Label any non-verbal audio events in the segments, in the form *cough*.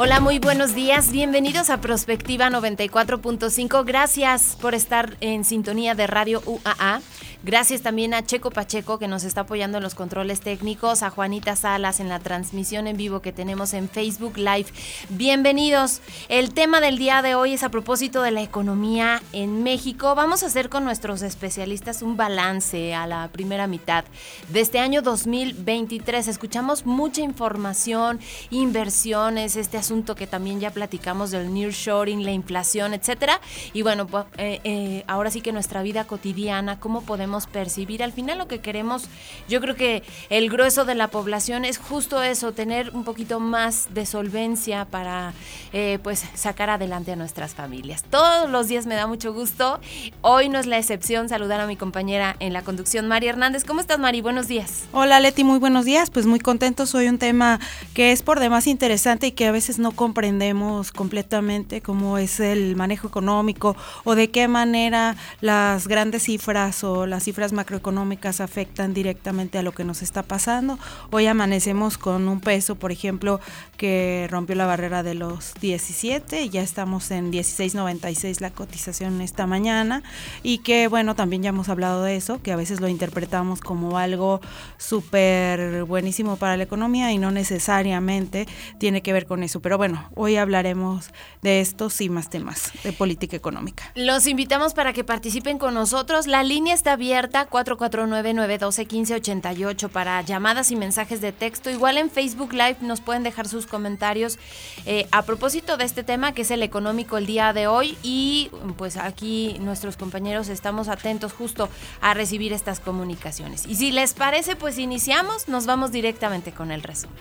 Hola, muy buenos días. Bienvenidos a Prospectiva 94.5. Gracias por estar en sintonía de Radio UAA. Gracias también a Checo Pacheco que nos está apoyando en los controles técnicos, a Juanita Salas en la transmisión en vivo que tenemos en Facebook Live. Bienvenidos. El tema del día de hoy es a propósito de la economía en México. Vamos a hacer con nuestros especialistas un balance a la primera mitad de este año 2023. Escuchamos mucha información, inversiones, este asunto que también ya platicamos del nearshoring, la inflación, etcétera. Y bueno, pues, eh, eh, ahora sí que nuestra vida cotidiana, cómo podemos percibir. Al final lo que queremos, yo creo que el grueso de la población es justo eso, tener un poquito más de solvencia para eh, pues sacar adelante a nuestras familias. Todos los días me da mucho gusto. Hoy no es la excepción saludar a mi compañera en la conducción, Mari Hernández. ¿Cómo estás, Mari? Buenos días. Hola, Leti, muy buenos días. Pues muy contento. Soy un tema que es por demás interesante y que a veces no comprendemos completamente cómo es el manejo económico o de qué manera las grandes cifras o las cifras macroeconómicas afectan directamente a lo que nos está pasando. Hoy amanecemos con un peso, por ejemplo, que rompió la barrera de los 17, ya estamos en 16.96 la cotización esta mañana y que bueno, también ya hemos hablado de eso, que a veces lo interpretamos como algo súper buenísimo para la economía y no necesariamente tiene que ver con eso. Pero bueno, hoy hablaremos de estos y más temas de política económica. Los invitamos para que participen con nosotros. La línea está abierta 449-912-1588 para llamadas y mensajes de texto. Igual en Facebook Live nos pueden dejar sus comentarios eh, a propósito de este tema que es el económico el día de hoy y pues aquí nuestros compañeros estamos atentos justo a recibir estas comunicaciones. Y si les parece, pues iniciamos, nos vamos directamente con el resumen.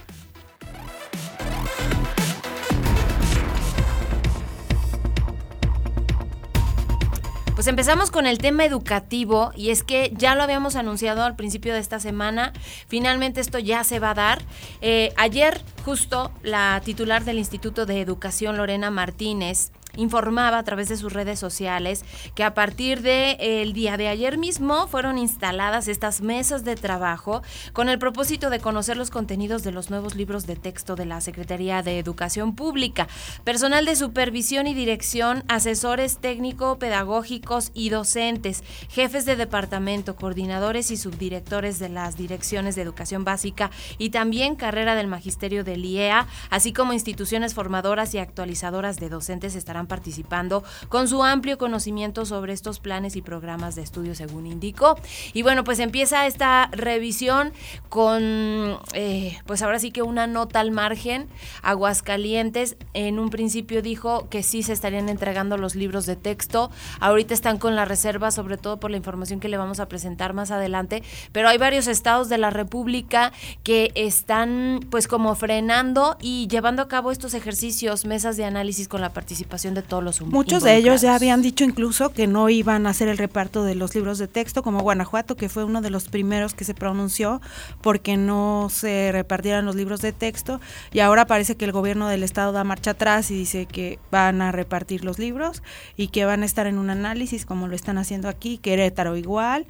Pues empezamos con el tema educativo y es que ya lo habíamos anunciado al principio de esta semana, finalmente esto ya se va a dar. Eh, ayer justo la titular del Instituto de Educación, Lorena Martínez, informaba a través de sus redes sociales que a partir del el día de ayer mismo fueron instaladas estas mesas de trabajo con el propósito de conocer los contenidos de los nuevos libros de texto de la Secretaría de Educación Pública, personal de supervisión y dirección, asesores técnico-pedagógicos y docentes, jefes de departamento, coordinadores y subdirectores de las direcciones de educación básica y también carrera del magisterio del IEA, así como instituciones formadoras y actualizadoras de docentes estarán participando con su amplio conocimiento sobre estos planes y programas de estudio, según indicó. Y bueno, pues empieza esta revisión con, eh, pues ahora sí que una nota al margen. Aguascalientes en un principio dijo que sí se estarían entregando los libros de texto. Ahorita están con la reserva, sobre todo por la información que le vamos a presentar más adelante. Pero hay varios estados de la República que están pues como frenando y llevando a cabo estos ejercicios, mesas de análisis con la participación de todos los Muchos de ellos ya habían dicho incluso que no iban a hacer el reparto de los libros de texto, como Guanajuato, que fue uno de los primeros que se pronunció porque no se repartieran los libros de texto. Y ahora parece que el gobierno del estado da marcha atrás y dice que van a repartir los libros y que van a estar en un análisis como lo están haciendo aquí, Querétaro igual.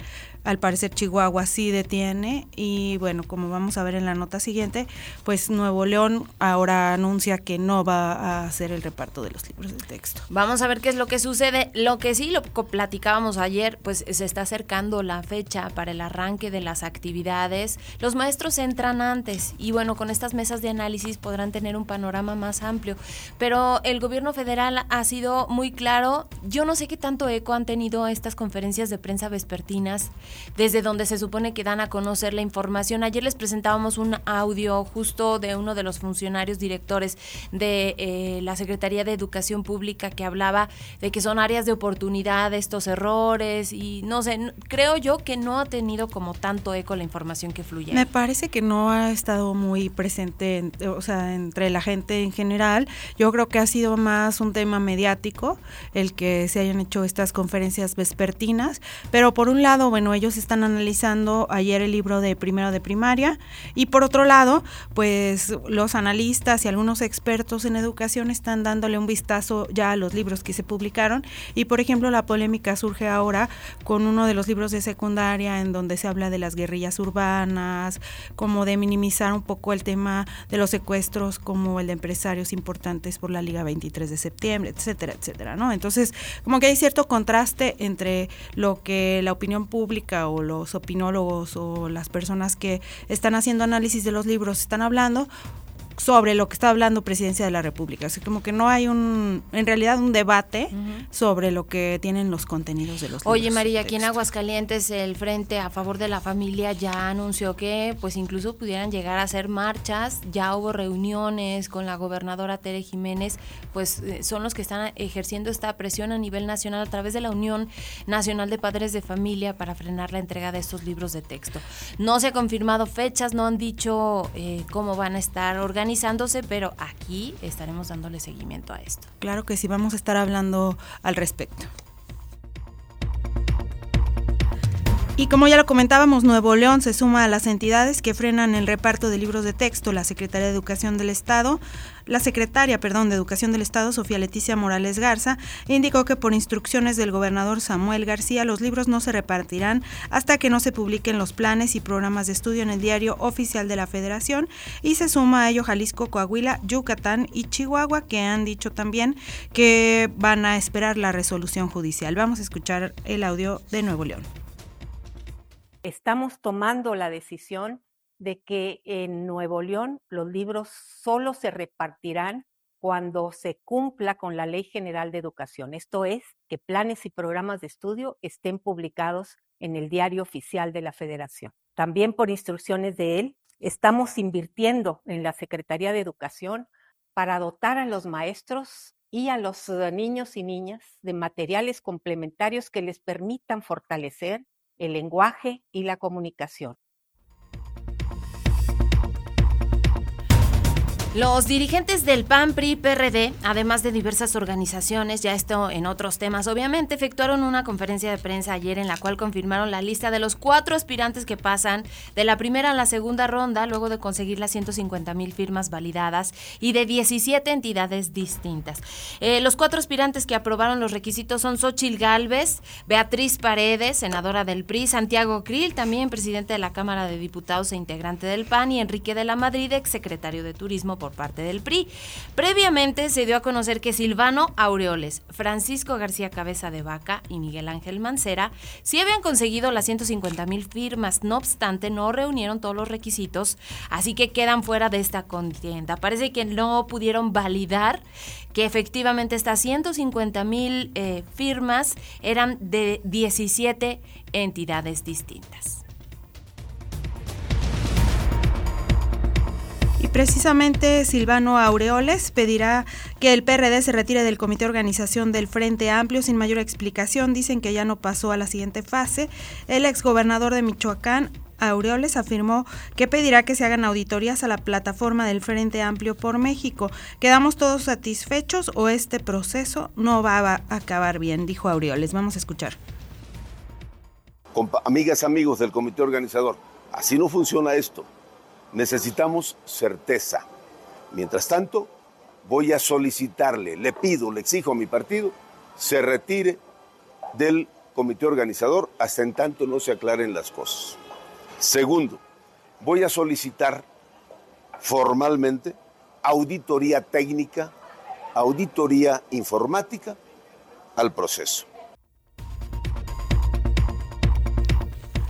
Al parecer Chihuahua sí detiene y bueno, como vamos a ver en la nota siguiente, pues Nuevo León ahora anuncia que no va a hacer el reparto de los libros de texto. Vamos a ver qué es lo que sucede. Lo que sí lo platicábamos ayer, pues se está acercando la fecha para el arranque de las actividades. Los maestros entran antes y bueno, con estas mesas de análisis podrán tener un panorama más amplio. Pero el gobierno federal ha sido muy claro. Yo no sé qué tanto eco han tenido estas conferencias de prensa vespertinas desde donde se supone que dan a conocer la información. Ayer les presentábamos un audio justo de uno de los funcionarios directores de eh, la Secretaría de Educación Pública que hablaba de que son áreas de oportunidad estos errores y no sé, creo yo que no ha tenido como tanto eco la información que fluye. Me parece que no ha estado muy presente, o sea, entre la gente en general. Yo creo que ha sido más un tema mediático el que se hayan hecho estas conferencias vespertinas, pero por un lado, bueno, ellos están analizando ayer el libro de primero de primaria y por otro lado, pues los analistas y algunos expertos en educación están dándole un vistazo ya a los libros que se publicaron y por ejemplo la polémica surge ahora con uno de los libros de secundaria en donde se habla de las guerrillas urbanas, como de minimizar un poco el tema de los secuestros como el de empresarios importantes por la Liga 23 de septiembre, etcétera, etcétera, ¿no? Entonces, como que hay cierto contraste entre lo que la opinión pública o los opinólogos o las personas que están haciendo análisis de los libros están hablando sobre lo que está hablando Presidencia de la República. Así como que no hay un, en realidad, un debate sobre lo que tienen los contenidos de los libros. Oye, María, aquí en Aguascalientes el Frente a Favor de la Familia ya anunció que pues incluso pudieran llegar a hacer marchas, ya hubo reuniones con la gobernadora Tere Jiménez, pues eh, son los que están ejerciendo esta presión a nivel nacional a través de la Unión Nacional de Padres de Familia para frenar la entrega de estos libros de texto. No se ha confirmado fechas, no han dicho eh, cómo van a estar organizados organizándose, pero aquí estaremos dándole seguimiento a esto. Claro que sí, vamos a estar hablando al respecto. Y como ya lo comentábamos, Nuevo León se suma a las entidades que frenan el reparto de libros de texto. La Secretaría de Educación del Estado, la secretaria, perdón, de Educación del Estado, Sofía Leticia Morales Garza, indicó que por instrucciones del gobernador Samuel García, los libros no se repartirán hasta que no se publiquen los planes y programas de estudio en el diario oficial de la Federación y se suma a ello Jalisco, Coahuila, Yucatán y Chihuahua, que han dicho también que van a esperar la resolución judicial. Vamos a escuchar el audio de Nuevo León estamos tomando la decisión de que en Nuevo León los libros solo se repartirán cuando se cumpla con la Ley General de Educación. Esto es, que planes y programas de estudio estén publicados en el diario oficial de la Federación. También por instrucciones de él, estamos invirtiendo en la Secretaría de Educación para dotar a los maestros y a los eh, niños y niñas de materiales complementarios que les permitan fortalecer el lenguaje y la comunicación. Los dirigentes del PAN, PRI, PRD, además de diversas organizaciones, ya esto en otros temas obviamente, efectuaron una conferencia de prensa ayer en la cual confirmaron la lista de los cuatro aspirantes que pasan de la primera a la segunda ronda luego de conseguir las 150 mil firmas validadas y de 17 entidades distintas. Eh, los cuatro aspirantes que aprobaron los requisitos son Xochil Gálvez, Beatriz Paredes, senadora del PRI, Santiago Krill, también presidente de la Cámara de Diputados e integrante del PAN, y Enrique de la Madrid, ex secretario de Turismo parte del PRI. Previamente se dio a conocer que Silvano Aureoles, Francisco García Cabeza de Vaca y Miguel Ángel Mancera sí habían conseguido las 150 mil firmas, no obstante no reunieron todos los requisitos, así que quedan fuera de esta contienda. Parece que no pudieron validar que efectivamente estas 150 mil eh, firmas eran de 17 entidades distintas. Y precisamente Silvano Aureoles pedirá que el PRD se retire del comité organización del Frente Amplio sin mayor explicación. Dicen que ya no pasó a la siguiente fase. El exgobernador de Michoacán, Aureoles afirmó que pedirá que se hagan auditorías a la plataforma del Frente Amplio por México. ¿Quedamos todos satisfechos o este proceso no va a acabar bien? Dijo Aureoles. Vamos a escuchar. Amigas, amigos del comité organizador, así no funciona esto. Necesitamos certeza. Mientras tanto, voy a solicitarle, le pido, le exijo a mi partido, se retire del comité organizador hasta en tanto no se aclaren las cosas. Segundo, voy a solicitar formalmente auditoría técnica, auditoría informática al proceso.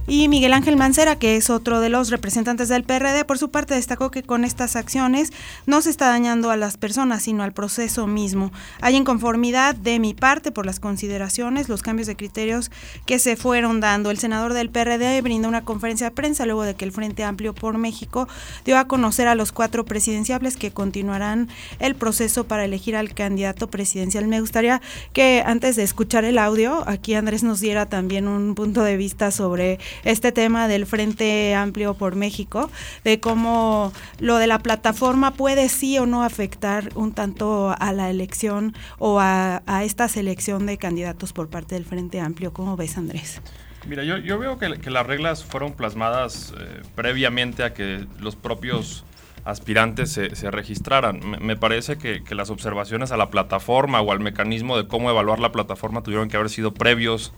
Y Miguel Ángel Mancera, que es otro de los representantes del PRD, por su parte destacó que con estas acciones no se está dañando a las personas, sino al proceso mismo. Hay inconformidad de mi parte por las consideraciones, los cambios de criterios que se fueron dando. El senador del PRD brindó una conferencia de prensa luego de que el Frente Amplio por México dio a conocer a los cuatro presidenciables que continuarán el proceso para elegir al candidato presidencial. Me gustaría que antes de escuchar el audio, aquí Andrés nos diera también un punto de vista sobre este tema del Frente Amplio por México, de cómo lo de la plataforma puede sí o no afectar un tanto a la elección o a, esta selección de candidatos por parte del Frente Amplio. ¿Cómo ves, Andrés? Mira, yo, yo veo que, las reglas fueron plasmadas eh, previamente a que los propios aspirantes se, se registraran. Me, parece que, que, las observaciones a la plataforma o al mecanismo de cómo evaluar la plataforma tuvieron que haber sido previos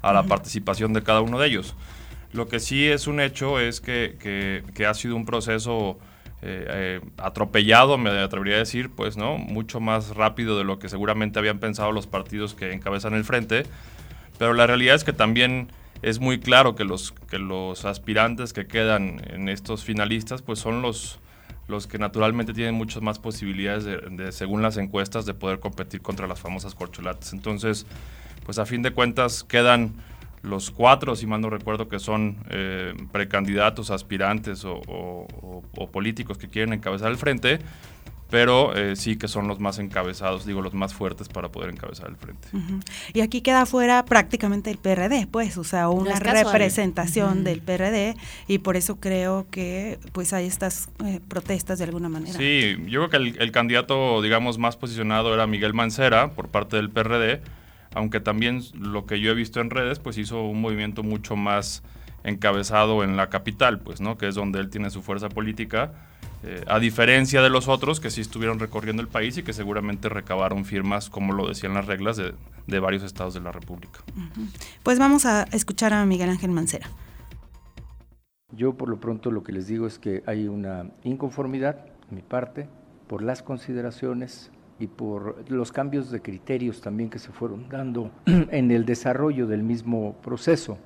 a la participación de cada uno de ellos. Lo que sí es un hecho es que, ha sido un proceso eh, eh, atropellado, me atrevería a decir, pues, ¿no? Mucho más rápido de lo que seguramente habían pensado los partidos que encabezan el frente. Pero la realidad es que también es muy claro que los, que los aspirantes que quedan en estos finalistas, pues son los, los que naturalmente tienen muchas más posibilidades, de, según las encuestas, de poder competir contra las famosas corcholatas. Entonces, pues a fin de cuentas quedan los cuatro, si mal no recuerdo, que son eh, precandidatos, aspirantes o, políticos que quieren encabezar el frente, pero eh, sí que son los más encabezados, digo, los más fuertes para poder encabezar el frente. Y aquí queda fuera prácticamente el PRD, pues, o sea, una representación del PRD y por eso creo que pues hay estas eh, protestas de alguna manera. Sí, yo creo que el, el candidato, digamos, más posicionado era Miguel Mancera por parte del PRD, aunque también lo que yo he visto en redes, pues hizo un movimiento mucho más encabezado en la capital, pues, ¿no? Que es donde él tiene su fuerza política, eh, a diferencia de los otros que sí estuvieron recorriendo el país y que seguramente recabaron firmas, como lo decían las reglas, de, varios estados de la República. Pues vamos a escuchar a Miguel Ángel Mancera. Yo por lo pronto lo que les digo es que hay una inconformidad, mi parte, por las consideraciones y por los cambios de criterios también que se fueron dando *clears throat* en el desarrollo del mismo proceso.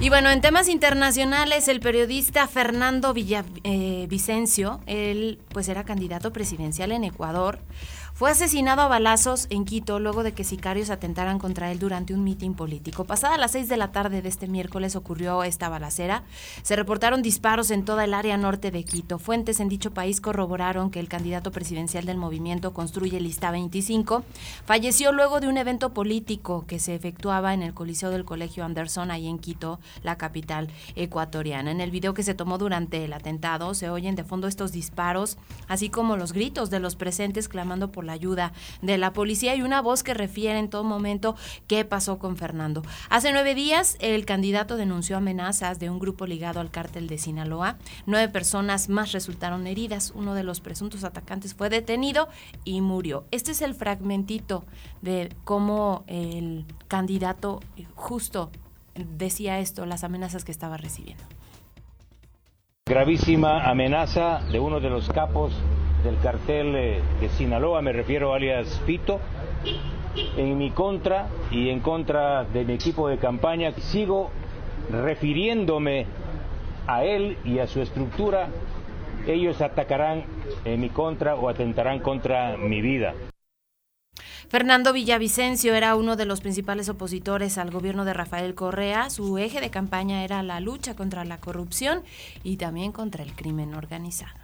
Y bueno, en temas internacionales, el periodista Fernando Villavicencio, eh, él pues era candidato presidencial en Ecuador, fue asesinado a balazos en Quito luego de que sicarios atentaran contra él durante un mitin político. Pasada las seis de la tarde de este miércoles ocurrió esta balacera. Se reportaron disparos en toda el área norte de Quito. Fuentes en dicho país corroboraron que el candidato presidencial del movimiento Construye Lista 25 falleció luego de un evento político que se efectuaba en el Coliseo del Colegio Anderson, ahí en Quito, la capital ecuatoriana. En el video que se tomó durante el atentado se oyen de fondo estos disparos, así como los gritos de los presentes clamando por la ayuda de la policía y una voz que refiere en todo momento qué pasó con Fernando. Hace nueve días el candidato denunció amenazas de un grupo ligado al cártel de Sinaloa. Nueve personas más resultaron heridas. Uno de los presuntos atacantes fue detenido y murió. Este es el fragmentito de cómo el candidato justo decía esto, las amenazas que estaba recibiendo. Gravísima amenaza de uno de los capos del cartel de Sinaloa, me refiero alias Pito, en mi contra y en contra de mi equipo de campaña. Sigo refiriéndome a él y a su estructura. Ellos atacarán en mi contra o atentarán contra mi vida. Fernando Villavicencio era uno de los principales opositores al gobierno de Rafael Correa. Su eje de campaña era la lucha contra la corrupción y también contra el crimen organizado.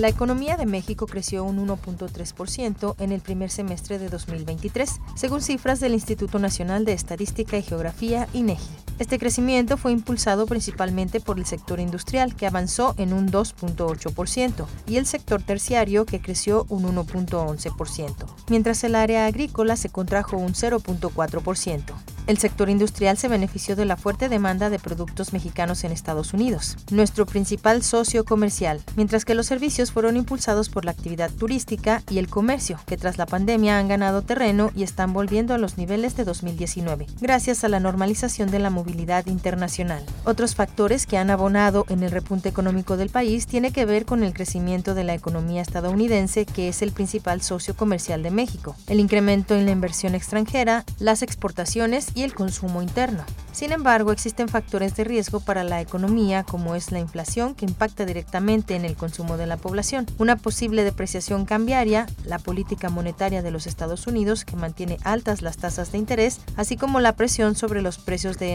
La economía de México creció un 1.3% en el primer semestre de 2023, según cifras del Instituto Nacional de Estadística y Geografía, INEGI. Este crecimiento fue impulsado principalmente por el sector industrial, que avanzó en un 2.8%, y el sector terciario, que creció un 1.11%, mientras el área agrícola se contrajo un 0.4%. El sector industrial se benefició de la fuerte demanda de productos mexicanos en Estados Unidos, nuestro principal socio comercial, mientras que los servicios fueron impulsados por la actividad turística y el comercio, que tras la pandemia han ganado terreno y están volviendo a los niveles de 2019, gracias a la normalización de la movilidad internacional. Otros factores que han abonado en el repunte económico del país tiene que ver con el crecimiento de la economía estadounidense, que es el principal socio comercial de México, el incremento en la inversión extranjera, las exportaciones y el consumo interno. Sin embargo, existen factores de riesgo para la economía como es la inflación que impacta directamente en el consumo de la población, una posible depreciación cambiaria, la política monetaria de los Estados Unidos que mantiene altas las tasas de interés, así como la presión sobre los precios de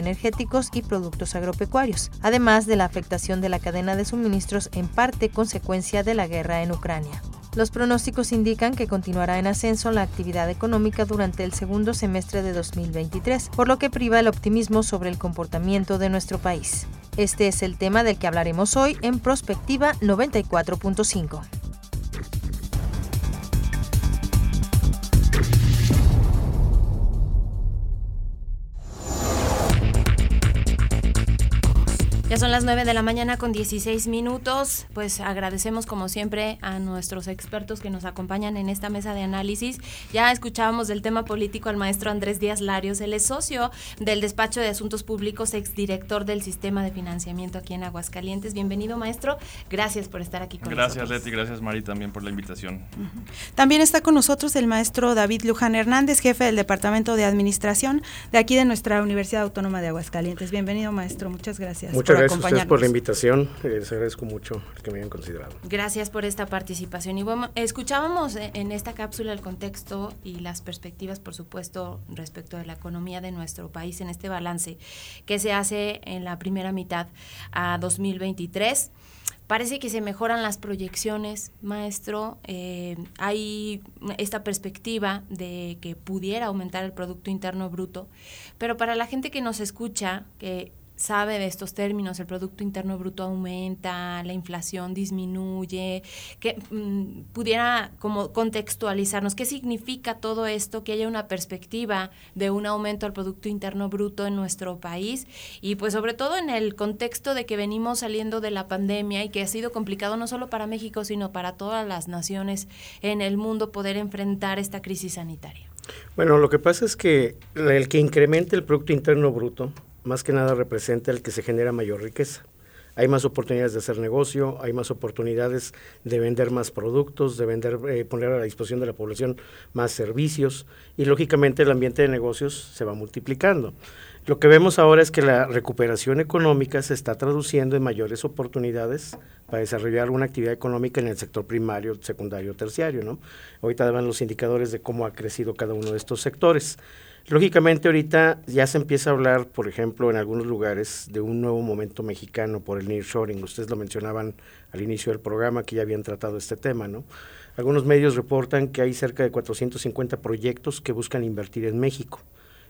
y productos agropecuarios, además de la afectación de la cadena de suministros en parte consecuencia de la guerra en Ucrania. Los pronósticos indican que continuará en ascenso la actividad económica durante el segundo semestre de 2023, por lo que priva el optimismo sobre el comportamiento de nuestro país. Este es el tema del que hablaremos hoy en Prospectiva 94.5. Ya son las 9 de la mañana con 16 minutos. Pues agradecemos como siempre a nuestros expertos que nos acompañan en esta mesa de análisis. Ya escuchábamos del tema político al maestro Andrés Díaz Larios. Él es socio del Despacho de Asuntos Públicos, exdirector del Sistema de Financiamiento aquí en Aguascalientes. Bienvenido, maestro. Gracias por estar aquí con gracias, nosotros. Gracias, Leti. Gracias, Mari, también por la invitación. También está con nosotros el maestro David Luján Hernández, jefe del Departamento de Administración de aquí de nuestra Universidad Autónoma de Aguascalientes. Bienvenido, maestro. Muchas gracias. Muchas gracias a ustedes por la invitación. Les agradezco mucho el que me hayan considerado. Gracias por esta participación. Y bueno, escuchábamos en esta cápsula el contexto y las perspectivas, por supuesto, respecto de la economía de nuestro país en este balance que se hace en la primera mitad a 2023. Parece que se mejoran las proyecciones, maestro. Eh, hay esta perspectiva de que pudiera aumentar el Producto Interno Bruto, pero para la gente que nos escucha, que sabe de estos términos, el Producto Interno Bruto aumenta, la inflación disminuye, que mm, pudiera como contextualizarnos qué significa todo esto, que haya una perspectiva de un aumento al Producto Interno Bruto en nuestro país y pues sobre todo en el contexto de que venimos saliendo de la pandemia y que ha sido complicado no solo para México, sino para todas las naciones en el mundo poder enfrentar esta crisis sanitaria. Bueno, lo que pasa es que el que incremente el Producto Interno Bruto, más que nada representa el que se genera mayor riqueza. Hay más oportunidades de hacer negocio, hay más oportunidades de vender más productos, de vender, eh, poner a la disposición de la población más servicios y lógicamente el ambiente de negocios se va multiplicando. Lo que vemos ahora es que la recuperación económica se está traduciendo en mayores oportunidades para desarrollar una actividad económica en el sector primario, secundario, terciario. ¿no? Ahorita dan los indicadores de cómo ha crecido cada uno de estos sectores. Lógicamente ahorita ya se empieza a hablar, por ejemplo, en algunos lugares de un nuevo momento mexicano por el nearshoring. Ustedes lo mencionaban al inicio del programa que ya habían tratado este tema, ¿no? Algunos medios reportan que hay cerca de 450 proyectos que buscan invertir en México.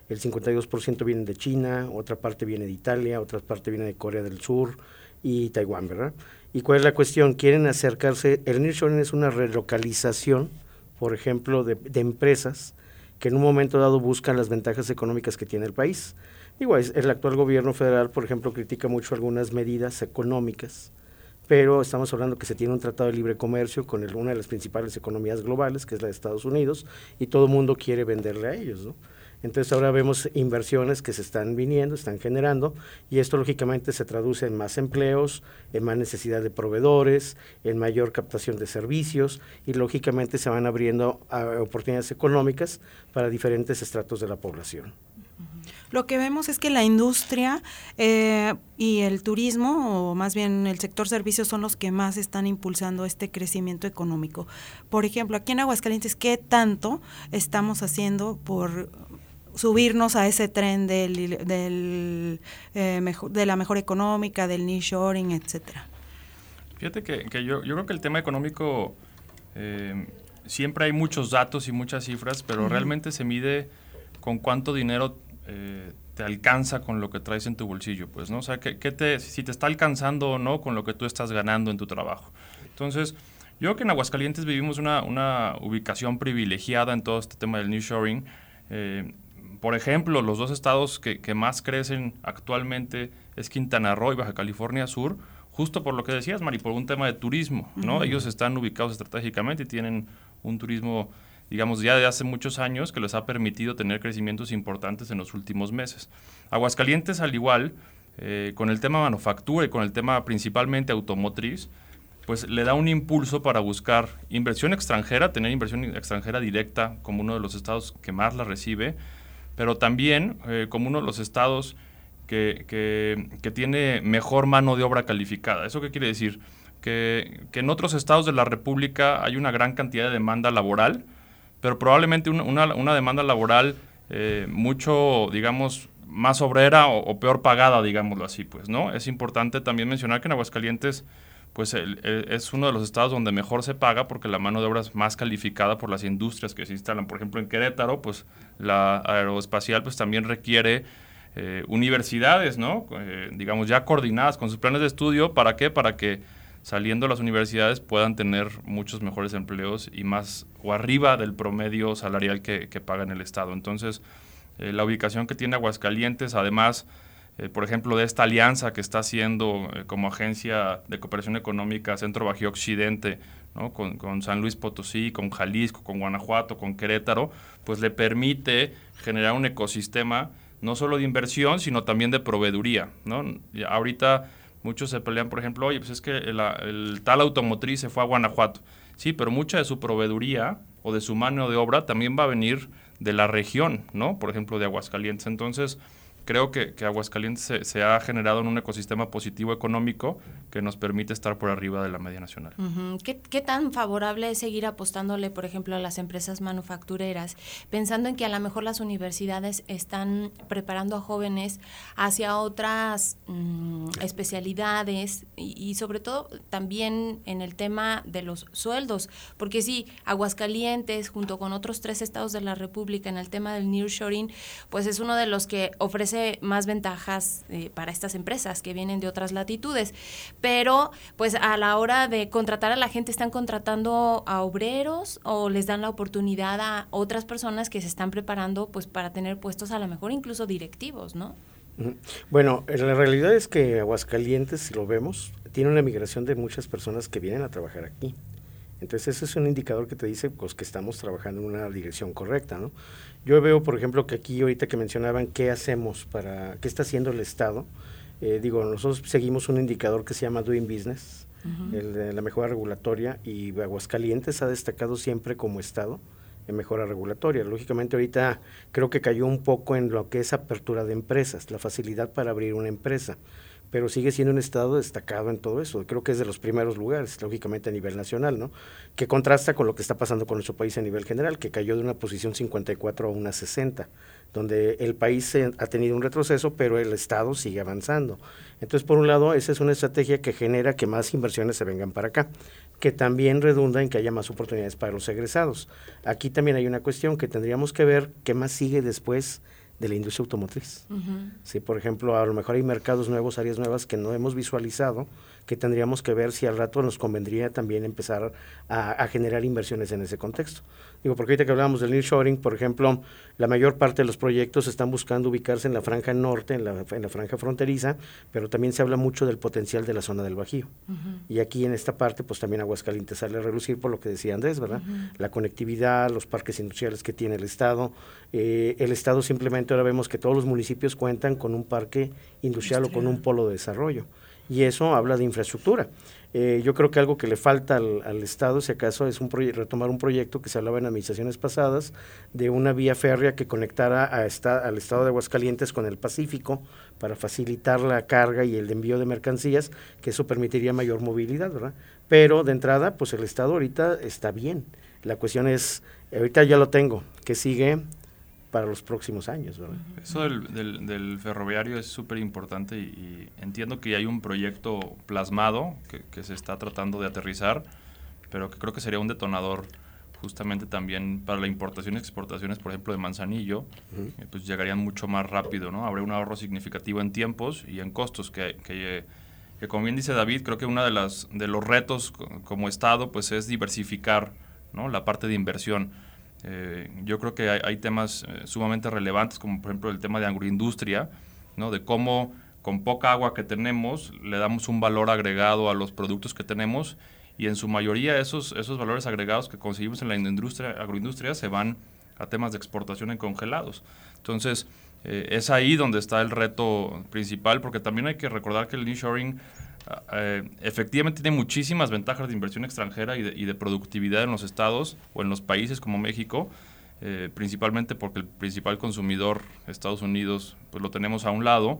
El 52% vienen de China, otra parte viene de Italia, otra parte viene de Corea del Sur y Taiwán, ¿verdad? ¿Y cuál es la cuestión? Quieren acercarse, el nearshoring es una relocalización, por ejemplo, de, de empresas que en un momento dado buscan las ventajas económicas que tiene el país. Igual, el actual gobierno federal, por ejemplo, critica mucho algunas medidas económicas, pero estamos hablando que se tiene un tratado de libre comercio con una de las principales economías globales, que es la de Estados Unidos, y todo el mundo quiere venderle a ellos, ¿no? Entonces ahora vemos inversiones que se están viniendo, están generando, y esto lógicamente se traduce en más empleos, en más necesidad de proveedores, en mayor captación de servicios, y lógicamente se van abriendo uh, oportunidades económicas para diferentes estratos de la población. Lo que vemos es que la industria eh, y el turismo, o más bien el sector servicios, son los que más están impulsando este crecimiento económico. Por ejemplo, aquí en Aguascalientes, ¿qué tanto estamos haciendo por subirnos a ese tren del, del eh, mejor, de la mejor económica, del nearshoring, etcétera? Fíjate que, que yo, yo, creo que el tema económico eh, siempre hay muchos datos y muchas cifras, pero uh -huh. realmente se mide con cuánto dinero eh, te alcanza con lo que traes en tu bolsillo, pues, ¿no? O sea, que, te, si te está alcanzando o no con lo que tú estás ganando en tu trabajo. Entonces, yo creo que en Aguascalientes vivimos una, una ubicación privilegiada en todo este tema del nearshoring. Eh, por ejemplo, los dos estados que, que, más crecen actualmente es Quintana Roo y Baja California Sur, justo por lo que decías, Mari, por un tema de turismo, ¿no? Ellos están ubicados estratégicamente y tienen un turismo digamos, ya de hace muchos años que les ha permitido tener crecimientos importantes en los últimos meses. Aguascalientes, al igual, eh, con el tema manufactura y con el tema principalmente automotriz, pues le da un impulso para buscar inversión extranjera, tener inversión extranjera directa como uno de los estados que más la recibe, pero también eh, como uno de los estados que, que, tiene mejor mano de obra calificada. ¿Eso qué quiere decir? Que, que, en otros estados de la República hay una gran cantidad de demanda laboral, pero probablemente una, demanda laboral eh, mucho, digamos, más obrera o, peor pagada, digámoslo así, pues, ¿no? Es importante también mencionar que en Aguascalientes, pues, es uno de los estados donde mejor se paga porque la mano de obra es más calificada por las industrias que se instalan. Por ejemplo, en Querétaro, pues, la aeroespacial, pues, también requiere eh, universidades, ¿no? Eh, digamos, ya coordinadas con sus planes de estudio, ¿para qué? Para que saliendo las universidades puedan tener muchos mejores empleos y más o arriba del promedio salarial que, paga en el Estado. Entonces, eh, la ubicación que tiene Aguascalientes, además, eh, por ejemplo, de esta alianza que está haciendo eh, como agencia de cooperación económica Centro Bajío Occidente, con, con, San Luis Potosí, con Jalisco, con Guanajuato, con Querétaro, pues le permite generar un ecosistema no solo de inversión, sino también de proveeduría. ¿no? ahorita Muchos se pelean, por ejemplo, oye, pues es que el, tal automotriz se fue a Guanajuato. Sí, pero mucha de su proveeduría o de su mano de obra también va a venir de la región, ¿no? Por ejemplo, de Aguascalientes. Entonces, creo que, Aguascalientes se, ha generado en un ecosistema positivo económico que nos permite estar por arriba de la media nacional. ¿Qué, ¿Qué, tan favorable es seguir apostándole, por ejemplo, a las empresas manufactureras, pensando en que a lo mejor las universidades están preparando a jóvenes hacia otras mm, especialidades y, sobre todo también en el tema de los sueldos? Porque sí, Aguascalientes, junto con otros tres estados de la República en el tema del nearshoring, pues es uno de los que ofrece más ventajas eh, para estas empresas que vienen de otras latitudes. Pero pues a la hora de contratar a la gente, ¿están contratando a obreros o les dan la oportunidad a otras personas que se están preparando pues para tener puestos a lo mejor incluso directivos, ¿no? Bueno, la realidad es que Aguascalientes, si lo vemos, tiene una migración de muchas personas que vienen a trabajar aquí. Entonces, ese es un indicador que te dice pues, que estamos trabajando en una dirección correcta, ¿no? Yo veo, por ejemplo, que aquí ahorita que mencionaban qué hacemos para, qué está haciendo el Estado, eh, digo, nosotros seguimos un indicador que se llama Doing Business, el de la mejora regulatoria, y Aguascalientes ha destacado siempre como Estado en mejora regulatoria. Lógicamente ahorita creo que cayó un poco en lo que es apertura de empresas, la facilidad para abrir una empresa pero sigue siendo un estado destacado en todo eso. Creo que es de los primeros lugares, lógicamente a nivel nacional, ¿no? Que contrasta con lo que está pasando con nuestro país a nivel general, que cayó de una posición 54 a una 60, donde el país ha tenido un retroceso, pero el estado sigue avanzando. Entonces, por un lado, esa es una estrategia que genera que más inversiones se vengan para acá, que también redunda en que haya más oportunidades para los egresados. Aquí también hay una cuestión que tendríamos que ver qué más sigue después de la industria automotriz. Si, por ejemplo, a lo mejor hay mercados nuevos, áreas nuevas que no hemos visualizado, que tendríamos que ver si al rato nos convendría también empezar a, generar inversiones en ese contexto. Digo, porque ahorita que hablamos del nearshoring, por ejemplo, la mayor parte de los proyectos están buscando ubicarse en la franja norte, en la, en la franja fronteriza, pero también se habla mucho del potencial de la zona del Bajío. Y aquí en esta parte, pues también Aguascalientes sale a relucir por lo que decía Andrés, ¿verdad? La conectividad, los parques industriales que tiene el Estado. Eh, el Estado simplemente ahora vemos que todos los municipios cuentan con un parque industrial, o con un polo de desarrollo. Y eso habla de infraestructura. Eh, yo creo que algo que le falta al, Estado, si acaso, es un retomar un proyecto que se hablaba en administraciones pasadas de una vía férrea que conectara a al Estado de Aguascalientes con el Pacífico para facilitar la carga y el envío de mercancías, que eso permitiría mayor movilidad, ¿verdad? Pero de entrada, pues el Estado ahorita está bien. La cuestión es, ahorita ya lo tengo, que sigue para los próximos años. ¿verdad? Eso del, del, ferroviario es súper importante y, entiendo que hay un proyecto plasmado que, que, se está tratando de aterrizar, pero que creo que sería un detonador justamente también para la importación y exportaciones, por ejemplo, de manzanillo, eh, pues llegarían mucho más rápido, ¿no? Habría un ahorro significativo en tiempos y en costos que, que, que como bien dice David, creo que uno de, las, de los retos como Estado pues es diversificar ¿no? la parte de inversión. Eh, yo creo que hay, temas eh, sumamente relevantes, como por ejemplo el tema de agroindustria, ¿no? de cómo con poca agua que tenemos le damos un valor agregado a los productos que tenemos y en su mayoría esos, esos valores agregados que conseguimos en la industria, agroindustria se van a temas de exportación en congelados. Entonces, eh, es ahí donde está el reto principal, porque también hay que recordar que el nearshoring eh, efectivamente tiene muchísimas ventajas de inversión extranjera y de, y de, productividad en los estados o en los países como México, eh, principalmente porque el principal consumidor, Estados Unidos, pues lo tenemos a un lado,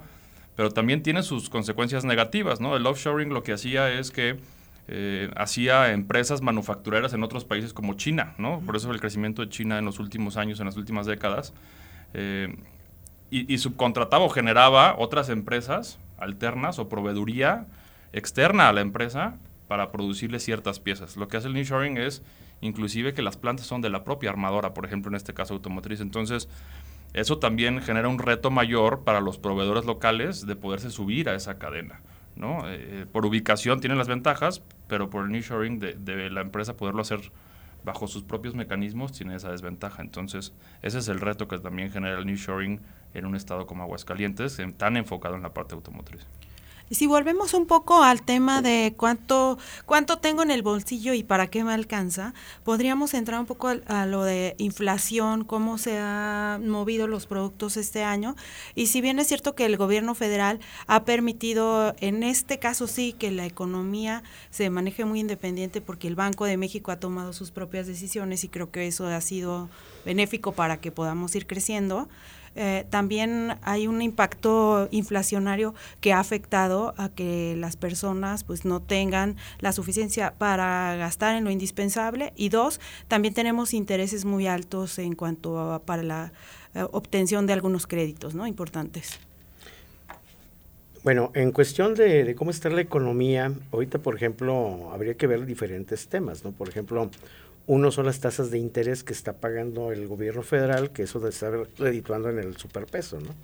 pero también tiene sus consecuencias negativas, ¿no? El offshoring lo que hacía es que eh, hacía empresas manufactureras en otros países como China, ¿no? Por eso el crecimiento de China en los últimos años, en las últimas décadas, eh, y, subcontrataba o generaba otras empresas alternas o proveeduría externa a la empresa para producirle ciertas piezas. Lo que hace el nearshoring es inclusive que las plantas son de la propia armadora, por ejemplo, en este caso automotriz. Entonces, eso también genera un reto mayor para los proveedores locales de poderse subir a esa cadena. ¿no? Eh, por ubicación tienen las ventajas, pero por el nearshoring de, de la empresa poderlo hacer bajo sus propios mecanismos tiene esa desventaja. Entonces, ese es el reto que también genera el nearshoring en un estado como Aguascalientes, tan enfocado en la parte automotriz. Y si volvemos un poco al tema de cuánto, cuánto tengo en el bolsillo y para qué me alcanza, podríamos entrar un poco a, lo de inflación, cómo se han movido los productos este año. Y si bien es cierto que el gobierno federal ha permitido, en este caso sí, que la economía se maneje muy independiente porque el Banco de México ha tomado sus propias decisiones y creo que eso ha sido benéfico para que podamos ir creciendo. Eh, también hay un impacto inflacionario que ha afectado a que las personas pues no tengan la suficiencia para gastar en lo indispensable y dos, también tenemos intereses muy altos en cuanto a para la eh, obtención de algunos créditos, ¿no? importantes. Bueno, en cuestión de, de, cómo está la economía, ahorita, por ejemplo, habría que ver diferentes temas, ¿no? Por ejemplo, uno son las tasas de interés que está pagando el gobierno federal, que eso de estar redituando en el superpeso, ¿no?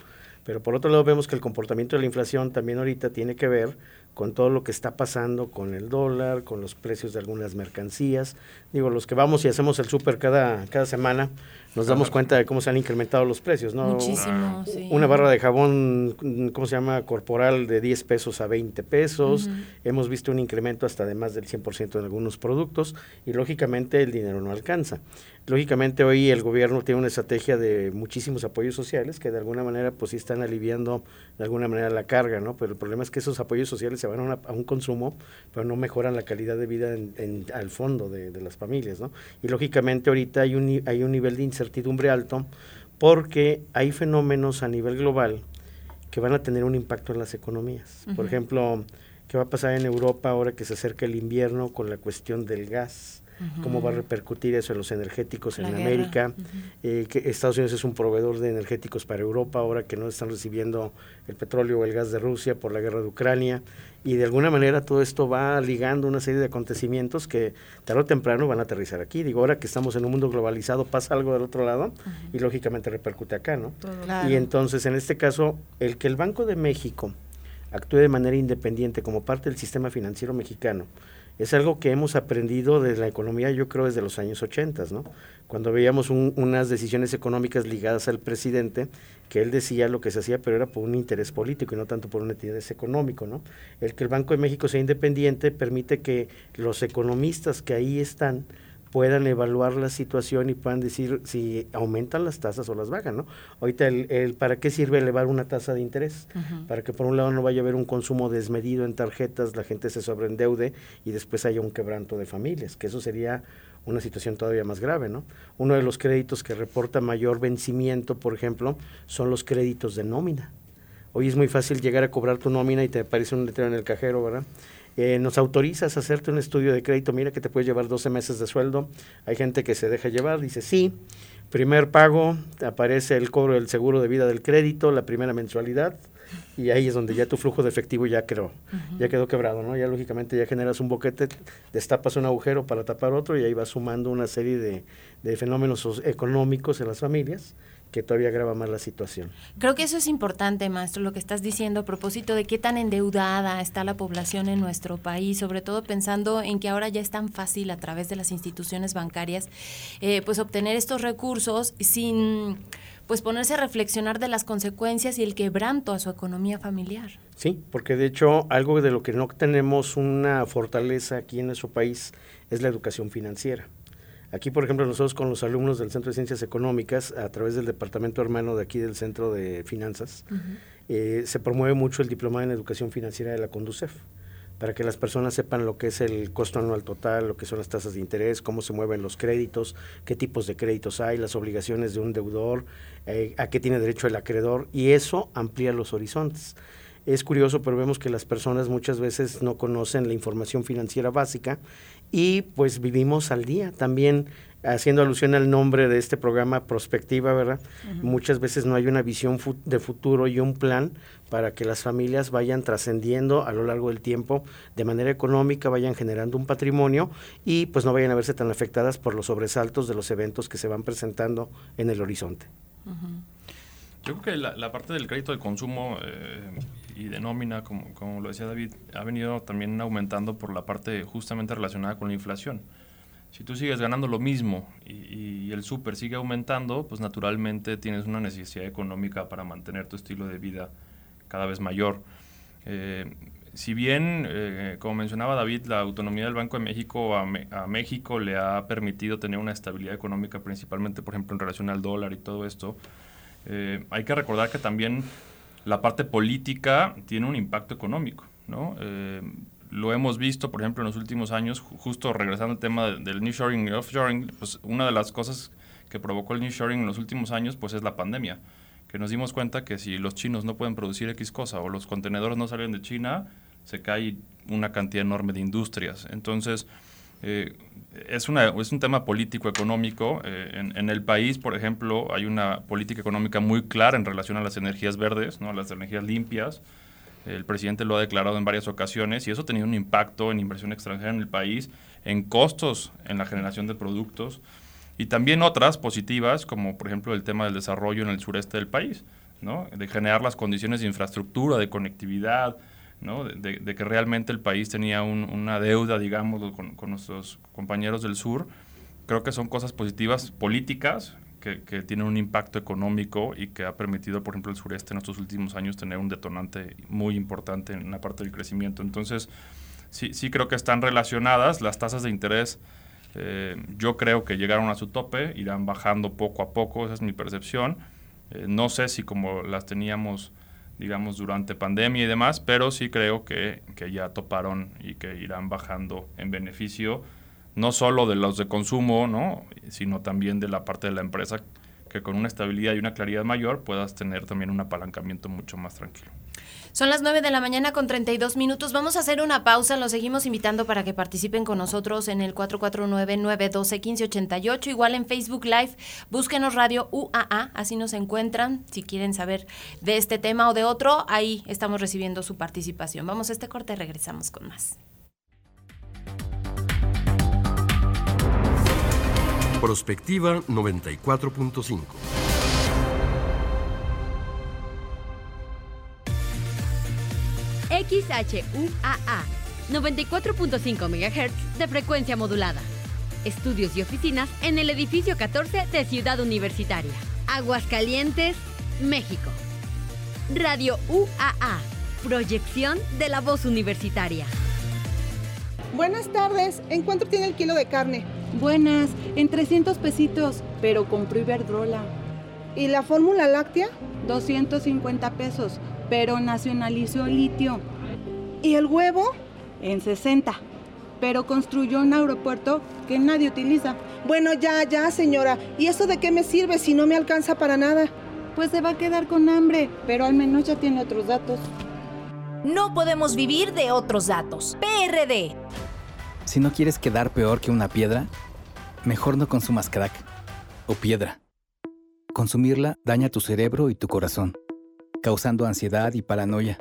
Pero por otro lado vemos que el comportamiento de la inflación también ahorita tiene que ver con todo lo que está pasando con el dólar, con los precios de algunas mercancías. Digo, los que vamos y hacemos el súper cada, cada semana, nos damos cuenta de cómo se han incrementado los precios, ¿no? Muchísimo, sí. Una barra de jabón, ¿cómo se llama? Corporal de 10 pesos a 20 pesos. Hemos visto un incremento hasta de más del 100% en algunos productos y lógicamente el dinero no alcanza. Lógicamente hoy el gobierno tiene una estrategia de muchísimos apoyos sociales que de alguna manera pues sí están aliviando de alguna manera la carga, ¿no? Pero el problema es que esos apoyos sociales se van a, un consumo, pero no mejoran la calidad de vida en, al fondo de, las familias, ¿no? Y lógicamente ahorita hay un, hay un nivel de incertidumbre alto porque hay fenómenos a nivel global que van a tener un impacto en las economías. Por ejemplo, ¿qué va a pasar en Europa ahora que se acerca el invierno con la cuestión del gas? Cómo va a repercutir eso en los energéticos en América, eh, que Estados Unidos es un proveedor de energéticos para Europa ahora que no están recibiendo el petróleo o el gas de Rusia por la guerra de Ucrania. Y de alguna manera todo esto va ligando una serie de acontecimientos que tarde o temprano van a aterrizar aquí. Digo, ahora que estamos en un mundo globalizado pasa algo del otro lado y lógicamente repercute acá, ¿no? Y entonces en este caso el que el Banco de México actúe de manera independiente como parte del sistema financiero mexicano es algo que hemos aprendido de la economía, yo creo, desde los años 80, ¿no? Cuando veíamos unas decisiones económicas ligadas al presidente, que él decía lo que se hacía, pero era por un interés político y no tanto por un interés económico, ¿no? El que el Banco de México sea independiente permite que los economistas que ahí están puedan evaluar la situación y puedan decir si aumentan las tasas o las bajan, ¿no? Ahorita, el, ¿para qué sirve elevar una tasa de interés? Para que por un lado no vaya a haber un consumo desmedido en tarjetas, la gente se sobreendeude y después haya un quebranto de familias, que eso sería una situación todavía más grave, ¿no? Uno de los créditos que reporta mayor vencimiento, por ejemplo, son los créditos de nómina. Hoy es muy fácil llegar a cobrar tu nómina y te aparece un letrero en el cajero, ¿verdad? Eh, nos autorizas a hacerte un estudio de crédito, mira que te puedes llevar 12 meses de sueldo. Hay gente que se deja llevar, dice sí. Primer pago, aparece el cobro del seguro de vida del crédito, la primera mensualidad, y ahí es donde ya tu flujo de efectivo ya quedó, ya quedó quebrado, ¿no? Ya lógicamente ya generas un boquete, destapas un agujero para tapar otro y ahí vas sumando una serie de, de fenómenos económicos en las familias que todavía agrava más la situación. Creo que eso es importante, maestro, lo que estás diciendo a propósito de qué tan endeudada está la población en nuestro país, sobre todo pensando en que ahora ya es tan fácil a través de las instituciones bancarias, eh, pues obtener estos recursos sin pues ponerse a reflexionar de las consecuencias y el quebranto a su economía familiar. Sí, porque de hecho algo de lo que no tenemos una fortaleza aquí en nuestro país es la educación financiera. Aquí, por ejemplo, nosotros con los alumnos del Centro de Ciencias Económicas, a través del departamento hermano de aquí del Centro de Finanzas, eh, se promueve mucho el diplomado en educación financiera de la Conducef para que las personas sepan lo que es el costo anual total, lo que son las tasas de interés, cómo se mueven los créditos, qué tipos de créditos hay, las obligaciones de un deudor, eh, a qué tiene derecho el acreedor, y eso amplía los horizontes. Es curioso, pero vemos que las personas muchas veces no conocen la información financiera básica y pues vivimos al día. También haciendo alusión al nombre de este programa, Prospectiva, ¿verdad? Muchas veces no hay una visión de futuro y un plan para que las familias vayan trascendiendo a lo largo del tiempo de manera económica, vayan generando un patrimonio y pues no vayan a verse tan afectadas por los sobresaltos de los eventos que se van presentando en el horizonte. Yo creo que la, parte del crédito de consumo eh, y de nómina, como, como lo decía David, ha venido también aumentando por la parte justamente relacionada con la inflación. Si tú sigues ganando lo mismo y, el súper sigue aumentando, pues naturalmente tienes una necesidad económica para mantener tu estilo de vida cada vez mayor. Eh, si bien, eh, como mencionaba David, la autonomía del Banco de México a, a, México le ha permitido tener una estabilidad económica, principalmente, por ejemplo, en relación al dólar y todo esto, eh, hay que recordar que también la parte política tiene un impacto económico, ¿no? Eh, lo hemos visto, por ejemplo, en los últimos años, justo regresando al tema del nearshoring y offshoring, pues una de las cosas que provocó el nearshoring en los últimos años, pues es la pandemia, que nos dimos cuenta que si los chinos no pueden producir X cosa o los contenedores no salen de China, se cae una cantidad enorme de industrias. Entonces, eh, es, una, es un tema político económico. Eh, en, el país, por ejemplo, hay una política económica muy clara en relación a las energías verdes, ¿no? las energías limpias. El presidente lo ha declarado en varias ocasiones y eso ha tenido un impacto en inversión extranjera en el país, en costos en la generación de productos y también otras positivas, como por ejemplo el tema del desarrollo en el sureste del país, ¿no? de generar las condiciones de infraestructura, de conectividad, ¿no? De, que realmente el país tenía una deuda, digamos, con, nuestros compañeros del sur. Creo que son cosas positivas políticas que, tienen un impacto económico y que ha permitido, por ejemplo, el sureste en estos últimos años tener un detonante muy importante en la parte del crecimiento. Entonces, sí, sí creo que están relacionadas. Las tasas de interés, eh, yo creo que llegaron a su tope, irán bajando poco a poco, esa es mi percepción. Eh, no sé si como las teníamos digamos, durante pandemia y demás, pero sí creo que, que ya toparon y que irán bajando en beneficio no solo de los de consumo, ¿no? sino también de la parte de la empresa, que con una estabilidad y una claridad mayor puedas tener también un apalancamiento mucho más tranquilo. Son las 9 de la mañana con 32 minutos. Vamos a hacer una pausa. Los seguimos invitando para que participen con nosotros en el 449-912-1588. Igual en Facebook Live. Búsquenos Radio UAA. Así nos encuentran. Si quieren saber de este tema o de otro, ahí estamos recibiendo su participación. Vamos a este corte y regresamos con más. Prospectiva 94.5. XHUAA, 94.5 MHz de frecuencia modulada. Estudios y oficinas en el edificio 14 de Ciudad Universitaria. Aguascalientes, México. Radio UAA, proyección de la voz universitaria. Buenas tardes, ¿en cuánto tiene el kilo de carne? Buenas, en 300 pesitos, pero compró Iberdrola. ¿Y la fórmula láctea? 250 pesos, pero nacionalizó litio. ¿Y el huevo? En 60. Pero construyó un aeropuerto que nadie utiliza. Bueno, ya, ya, señora. ¿Y eso de qué me sirve si no me alcanza para nada? Pues se va a quedar con hambre, pero al menos ya tiene otros datos. No podemos vivir de otros datos. PRD. Si no quieres quedar peor que una piedra, mejor no consumas crack o piedra. Consumirla daña tu cerebro y tu corazón. Causando ansiedad y paranoia.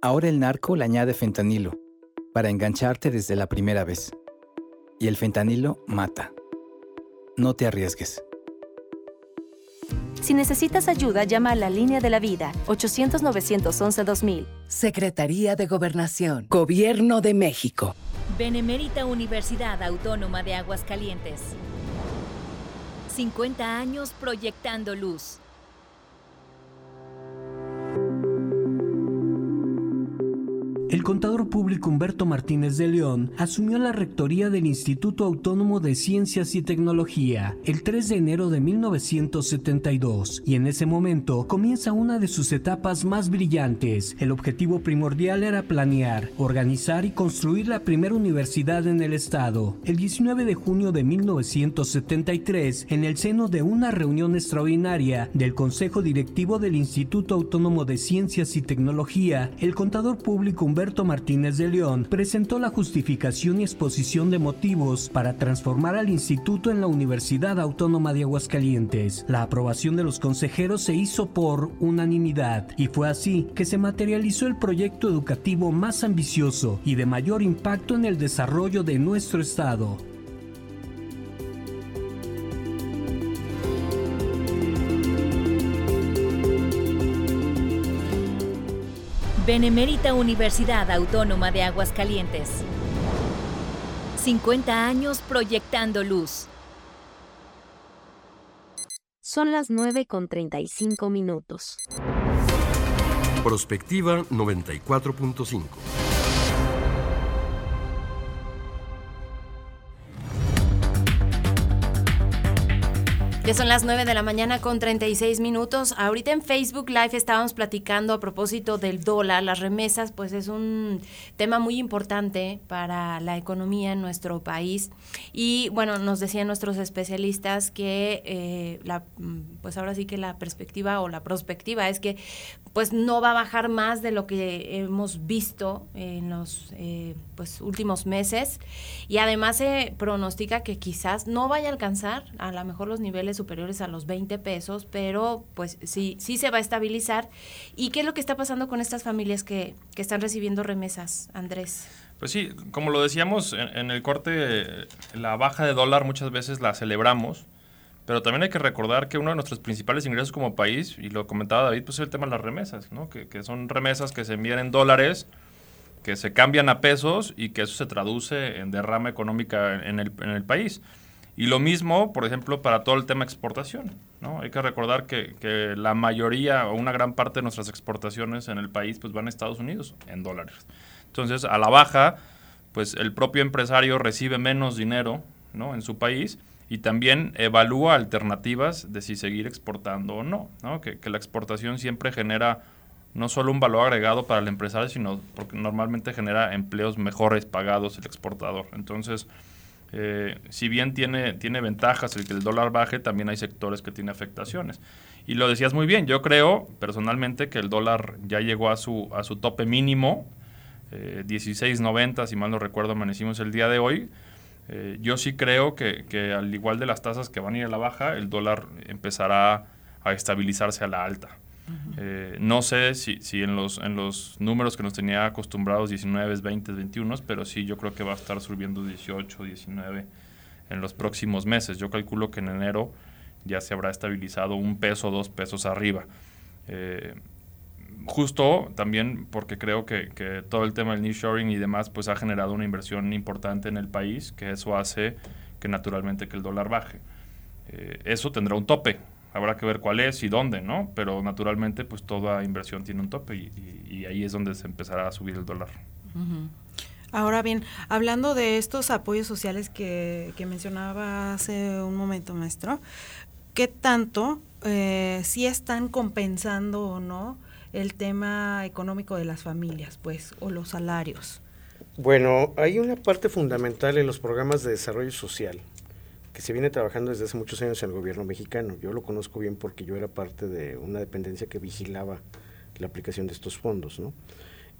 Ahora el narco le añade fentanilo, para engancharte desde la primera vez. Y el fentanilo mata. No te arriesgues. Si necesitas ayuda, llama a la línea de la vida 800-911-2000. Secretaría de Gobernación, Gobierno de México. Benemérita Universidad Autónoma de Aguascalientes. 50 años proyectando luz. El contador público Humberto Martínez de León asumió la rectoría del Instituto Autónomo de Ciencias y Tecnología el 3 de enero de 1972 y en ese momento comienza una de sus etapas más brillantes. El objetivo primordial era planear, organizar y construir la primera universidad en el estado. El 19 de junio de 1973, en el seno de una reunión extraordinaria del Consejo Directivo del Instituto Autónomo de Ciencias y Tecnología, el contador público Humberto Martínez de León presentó la justificación y exposición de motivos para transformar al instituto en la Universidad Autónoma de Aguascalientes. La aprobación de los consejeros se hizo por unanimidad y fue así que se materializó el proyecto educativo más ambicioso y de mayor impacto en el desarrollo de nuestro estado. Benemérita Universidad Autónoma de Aguascalientes. 50 años proyectando luz. Son las 9 con 35 minutos. Prospectiva 94.5. Ya son las 9 de la mañana con 36 minutos. Ahorita en Facebook Live estábamos platicando a propósito del dólar, las remesas, pues es un tema muy importante para la economía en nuestro país. Y bueno, nos decían nuestros especialistas que eh, la, pues ahora sí que la perspectiva o la prospectiva es que pues no va a bajar más de lo que hemos visto en los eh, pues últimos meses y además se pronostica que quizás no vaya a alcanzar a lo mejor los niveles superiores a los 20 pesos, pero pues sí, sí se va a estabilizar. ¿Y qué es lo que está pasando con estas familias que, están recibiendo remesas, Andrés? Pues sí, como lo decíamos en, en el corte, la baja de dólar muchas veces la celebramos, pero también hay que recordar que uno de nuestros principales ingresos como país, y lo comentaba David, pues es el tema de las remesas, ¿no? que, que son remesas que se envían en dólares, que se cambian a pesos y que eso se traduce en derrama económica en el, en el país. Y lo mismo, por ejemplo, para todo el tema exportación. ¿no? Hay que recordar que, que, la mayoría o una gran parte de nuestras exportaciones en el país pues, van a Estados Unidos en dólares. Entonces, a la baja, pues el propio empresario recibe menos dinero ¿no? en su país y también evalúa alternativas de si seguir exportando o no, ¿no? Que, la exportación siempre genera no solo un valor agregado para el empresario, sino porque normalmente genera empleos mejores pagados el exportador. Entonces, eh, si bien tiene, tiene ventajas el que el dólar baje, también hay sectores que tienen afectaciones. Y lo decías muy bien, yo creo personalmente que el dólar ya llegó a su, a su tope mínimo, eh, 16.90, si mal no recuerdo, amanecimos el día de hoy. Eh, yo sí creo que, que, al igual de las tasas que van a ir a la baja, el dólar empezará a estabilizarse a la alta. Uh -huh. eh, no sé si, si en, los, en los números que nos tenía acostumbrados, 19, 20, 21, pero sí yo creo que va a estar subiendo 18, 19 en los próximos meses. Yo calculo que en enero ya se habrá estabilizado un peso, dos pesos arriba. Eh, justo también porque creo que, que, todo el tema del nearshoring y demás pues ha generado una inversión importante en el país, que eso hace que naturalmente que el dólar baje. Eh, eso tendrá un tope, habrá que ver cuál es y dónde, ¿no? Pero naturalmente pues toda inversión tiene un tope y, ahí es donde se empezará a subir el dólar. Ahora bien, hablando de estos apoyos sociales que, que mencionaba hace un momento, maestro, ¿qué tanto eh, si están compensando o no el tema económico de las familias, pues, o los salarios? Bueno, hay una parte fundamental en los programas de desarrollo social que se viene trabajando desde hace muchos años en el gobierno mexicano. Yo lo conozco bien porque yo era parte de una dependencia que vigilaba la aplicación de estos fondos, ¿no?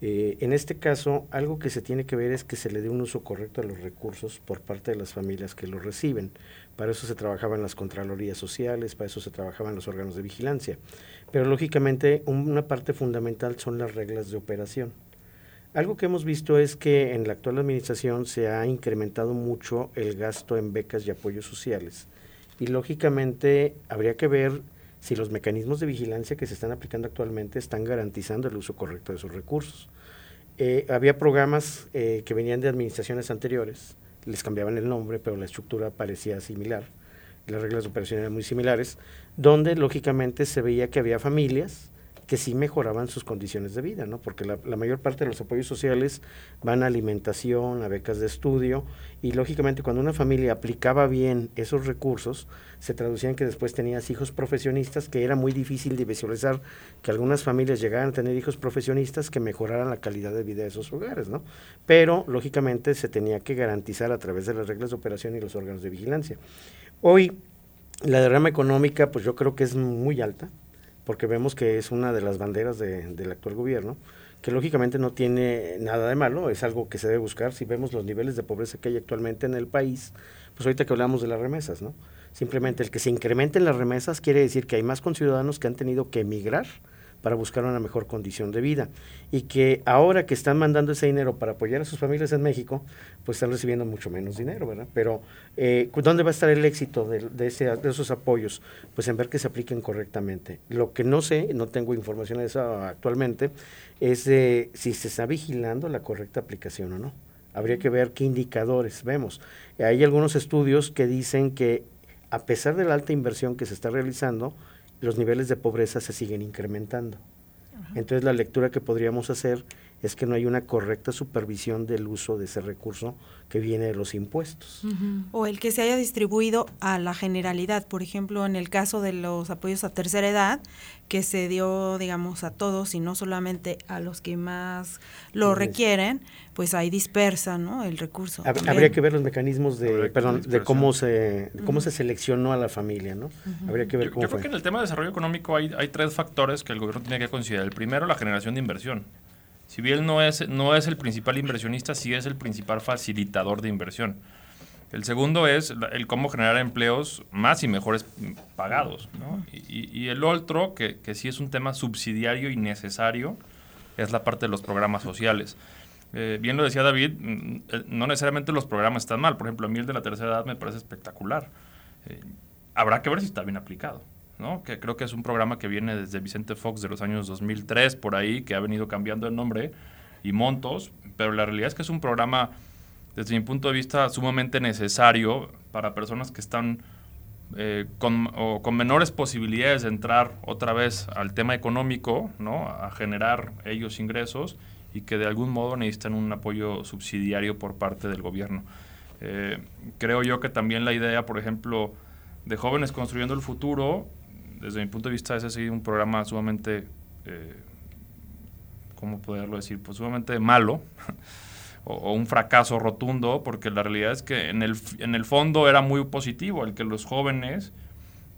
Eh, en este caso, algo que se tiene que ver es que se le dé un uso correcto a los recursos por parte de las familias que los reciben. Para eso se trabajaban las contralorías sociales, para eso se trabajaban los órganos de vigilancia. Pero lógicamente una parte fundamental son las reglas de operación. Algo que hemos visto es que en la actual administración se ha incrementado mucho el gasto en becas y apoyos sociales. Y lógicamente habría que ver si los mecanismos de vigilancia que se están aplicando actualmente están garantizando el uso correcto de esos recursos. Eh, había programas eh, que venían de administraciones anteriores, les cambiaban el nombre, pero la estructura parecía similar, las reglas de operación eran muy similares, donde lógicamente se veía que había familias que sí mejoraban sus condiciones de vida, ¿no? Porque la, mayor parte de los apoyos sociales van a alimentación, a becas de estudio, y lógicamente cuando una familia aplicaba bien esos recursos, se traducían que después tenías hijos profesionistas, que era muy difícil de visualizar que algunas familias llegaran a tener hijos profesionistas que mejoraran la calidad de vida de esos hogares, ¿no? Pero lógicamente se tenía que garantizar a través de las reglas de operación y los órganos de vigilancia. Hoy la derrama económica, pues yo creo que es muy alta, porque vemos que es una de las banderas del actual gobierno, que lógicamente no tiene nada de malo, es algo que se debe buscar. Si vemos los niveles de pobreza que hay actualmente en el país, pues ahorita que hablamos de las remesas, ¿no? Simplemente el que se incrementen las remesas quiere decir que hay más conciudadanos que han tenido que emigrar para buscar una mejor condición de vida. Y que ahora que están mandando ese dinero para apoyar a sus familias en México, pues están recibiendo mucho menos dinero, ¿verdad? Pero eh, ¿dónde va a estar el éxito de, esos apoyos? Pues en ver que se apliquen correctamente. Lo que no sé, no tengo información de eso actualmente, es si se está vigilando la correcta aplicación o no. Habría que ver qué indicadores vemos. Hay algunos estudios que dicen que a pesar de la alta inversión que se está realizando, los niveles de pobreza se siguen incrementando. Entonces la lectura que podríamos hacer es que no hay una correcta supervisión del uso de ese recurso que viene de los impuestos. O el que se haya distribuido a la generalidad, por ejemplo, en el caso de los apoyos a tercera edad, que se dio, digamos, a todos y no solamente a los que más lo requieren, pues ahí dispersa, ¿no? El recurso. Habría que ver los mecanismos de, perdón, de cómo se cómo se seleccionó a la familia, ¿no? Habría que ver cómo yo, creo que en el tema de desarrollo económico hay, hay tres factores que el gobierno tiene que considerar. El primero, la generación de inversión. Si bien no es, no es el principal inversionista, sí es el principal facilitador de inversión. El segundo es el cómo generar empleos más y mejores pagados. Y, el otro, que, que, sí es un tema subsidiario y necesario, es la parte de los programas sociales. Eh, bien lo decía David, mm, eh, no necesariamente los programas están mal. Por ejemplo, a mí el de la tercera edad me parece espectacular. Eh, habrá que ver si está bien aplicado que creo que es un programa que viene desde Vicente Fox de los años 2003 por ahí, que ha venido cambiando el nombre y montos, pero la realidad es que es un programa, desde mi punto de vista, sumamente necesario para personas que están eh, con, con, menores posibilidades de entrar otra vez al tema económico, ¿no? a generar ellos ingresos y que de algún modo necesitan un apoyo subsidiario por parte del gobierno. Eh, creo yo que también la idea, por ejemplo, de jóvenes construyendo el futuro desde mi punto de vista, ese ha sido un programa sumamente, eh, ¿cómo poderlo decir? Pues sumamente malo *laughs* o, un fracaso rotundo, porque la realidad es que en el, en el fondo era muy positivo el que los jóvenes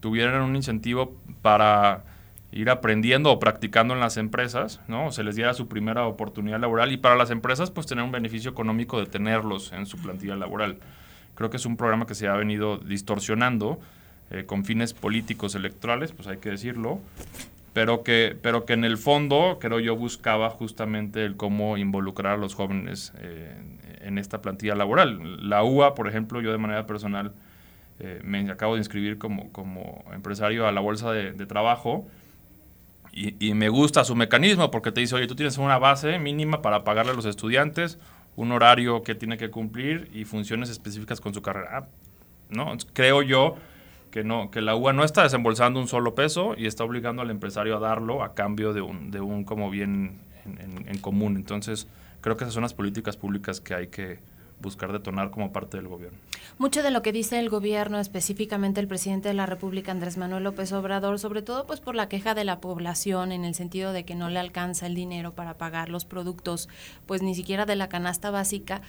tuvieran un incentivo para ir aprendiendo o practicando en las empresas, ¿no? Se les diera su primera oportunidad laboral y para las empresas pues tener un beneficio económico de tenerlos en su plantilla laboral. Creo que es un programa que se ha venido distorsionando eh, con fines políticos electorales, pues hay que decirlo, pero que, pero que en el fondo, creo yo, buscaba justamente el cómo involucrar a los jóvenes eh, en esta plantilla laboral. La UA, por ejemplo, yo de manera personal eh, me acabo de inscribir como, como empresario a la bolsa de, trabajo. Y, y, me gusta su mecanismo porque te dice, oye, tú tienes una base mínima para pagarle a los estudiantes, un horario que tiene que cumplir y funciones específicas con su carrera. ¿no? Creo yo que no que la UA no está desembolsando un solo peso y está obligando al empresario a darlo a cambio de un, de un como bien en, común. Entonces, creo que esas son las políticas públicas que hay que buscar detonar como parte del gobierno. Mucho de lo que dice el gobierno, específicamente el presidente de la República, Andrés Manuel López Obrador, sobre todo pues por la queja de la población en el sentido de que no le alcanza el dinero para pagar los productos, pues ni siquiera de la canasta básica,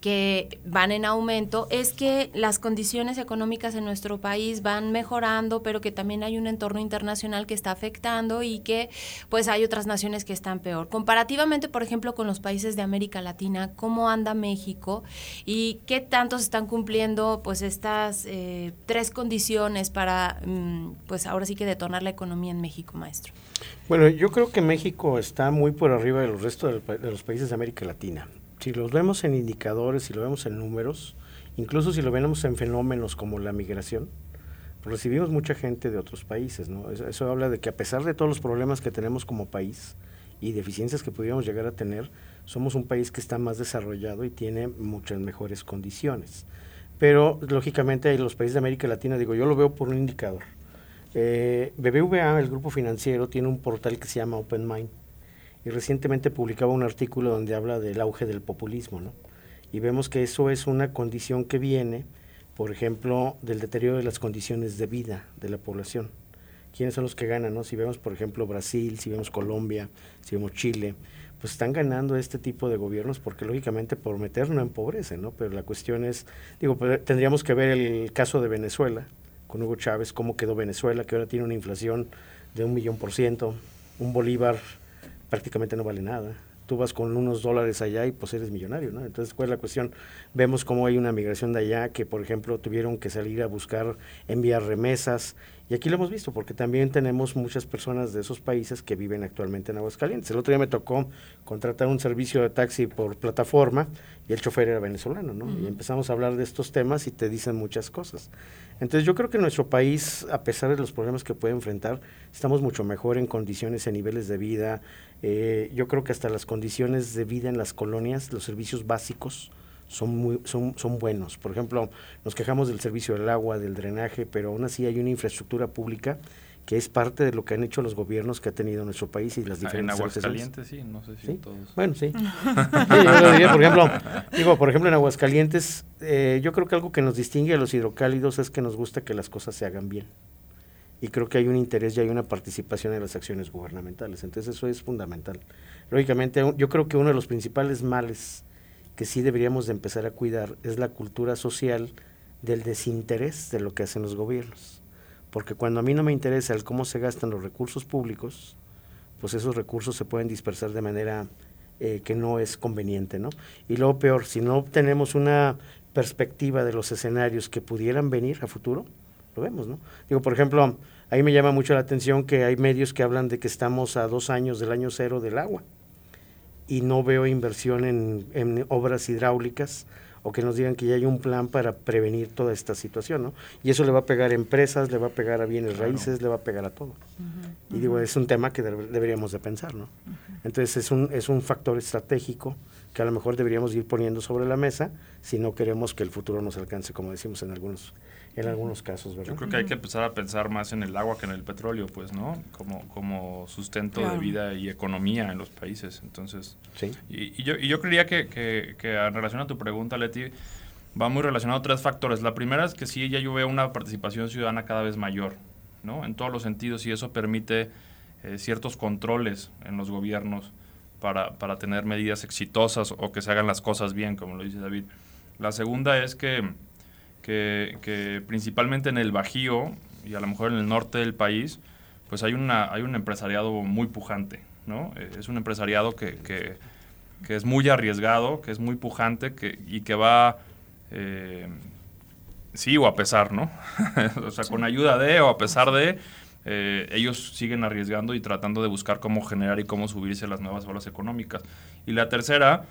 que van en aumento, es que las condiciones económicas en nuestro país van mejorando, pero que también hay un entorno internacional que está afectando y que pues hay otras naciones que están peor. Comparativamente, por ejemplo, con los países de América Latina, ¿cómo anda México? Y qué tanto se están cumpliendo pues estas eh, tres condiciones para mm, pues ahora sí que detonar la economía en México, maestro. Bueno, yo creo que México está muy por arriba de los restos de los países de América Latina. Si los vemos en indicadores, si lo vemos en números, incluso si lo vemos en fenómenos como la migración, recibimos mucha gente de otros países, ¿no? Eso habla de que a pesar de todos los problemas que tenemos como país y deficiencias que pudiéramos llegar a tener, somos un país que está más desarrollado y tiene muchas mejores condiciones. Pero lógicamente en los países de América Latina, digo, yo lo veo por un indicador. Eh, BBVA, el grupo financiero, tiene un portal que se llama Open Mind y recientemente publicaba un artículo donde habla del auge del populismo, ¿no? Y vemos que eso es una condición que viene, por ejemplo, del deterioro de las condiciones de vida de la población. ¿Quiénes son los que ganan, no? Si vemos, por ejemplo, Brasil, si vemos Colombia, si vemos Chile, pues están ganando este tipo de gobiernos porque lógicamente por meter no empobrece, ¿no? Pero la cuestión es, digo, pues, tendríamos que ver el caso de Venezuela, con Hugo Chávez, cómo quedó Venezuela, que ahora tiene una inflación de un millón por ciento, un bolívar prácticamente no vale nada. Tú vas con unos dólares allá y pues eres millonario, ¿no? Entonces, ¿cuál es la cuestión? Vemos cómo hay una migración de allá que, por ejemplo, tuvieron que salir a buscar enviar remesas y aquí lo hemos visto, porque también tenemos muchas personas de esos países que viven actualmente en Aguascalientes. El otro día me tocó contratar un servicio de taxi por plataforma y el chofer era venezolano, ¿no? Y empezamos a hablar de estos temas y te dicen muchas cosas. Entonces yo creo que nuestro país, a pesar de los problemas que puede enfrentar, estamos mucho mejor en condiciones, en niveles de vida. Eh, yo creo que hasta las condiciones de vida en las colonias, los servicios básicos, son, muy, son, son buenos. Por ejemplo, nos quejamos del servicio del agua, del drenaje, pero aún así hay una infraestructura pública que es parte de lo que han hecho los gobiernos que ha tenido nuestro país y las diferentes En Aguascalientes, sí, no sé si todos. Bueno, *laughs* sí. yo lo diría, por ejemplo, digo, por ejemplo, en Aguascalientes, eh, yo creo que algo que nos distingue a los hidrocálidos es que nos gusta que las cosas se hagan bien. Y creo que hay un interés y hay una participación en las acciones gubernamentales. Entonces, eso es fundamental. Lógicamente, yo creo que uno de los principales males que sí deberíamos de empezar a cuidar es la cultura social del desinterés de lo que hacen los gobiernos. Porque cuando a mí no me interesa el cómo se gastan los recursos públicos, pues esos recursos se pueden dispersar de manera eh, que no es conveniente, ¿no? Y luego peor, si no tenemos una perspectiva de los escenarios que pudieran venir a futuro, lo vemos, ¿no? Digo, por ejemplo, ahí me llama mucho la atención que hay medios que hablan de que estamos a dos años del año cero del agua y no veo inversión en, obras hidráulicas o que nos digan que ya hay un plan para prevenir toda esta situación, ¿no? Y eso le va a pegar a empresas, le va a pegar a bienes raíces, le va a pegar a todo. y digo, es un tema que deberíamos de pensar, ¿no? Entonces es un, es un factor estratégico que a lo mejor deberíamos ir poniendo sobre la mesa si no queremos que el futuro nos alcance, como decimos en algunos en algunos casos, ¿verdad? Yo creo que hay que empezar a pensar más en el agua que en el petróleo, pues, ¿no? Como, como sustento de vida y economía en los países. Entonces, sí. Y, yo, y yo creería que, que, que, en relación a tu pregunta, Leti, va muy relacionado a tres factores. La primera es que sí, ya yo veo una participación ciudadana cada vez mayor, ¿no? En todos los sentidos, y eso permite eh, ciertos controles en los gobiernos para, para tener medidas exitosas o que se hagan las cosas bien, como lo dice David. La segunda es que que, principalmente en el Bajío y a lo mejor en el norte del país, pues hay, una, hay un empresariado muy pujante, ¿no? Eh, es un empresariado que, que, es muy arriesgado, que es muy pujante que, y que va, eh, sí o a pesar, ¿no? *laughs* o sea, con ayuda de o a pesar de, eh, ellos siguen arriesgando y tratando de buscar cómo generar y cómo subirse las nuevas olas económicas. Y la tercera,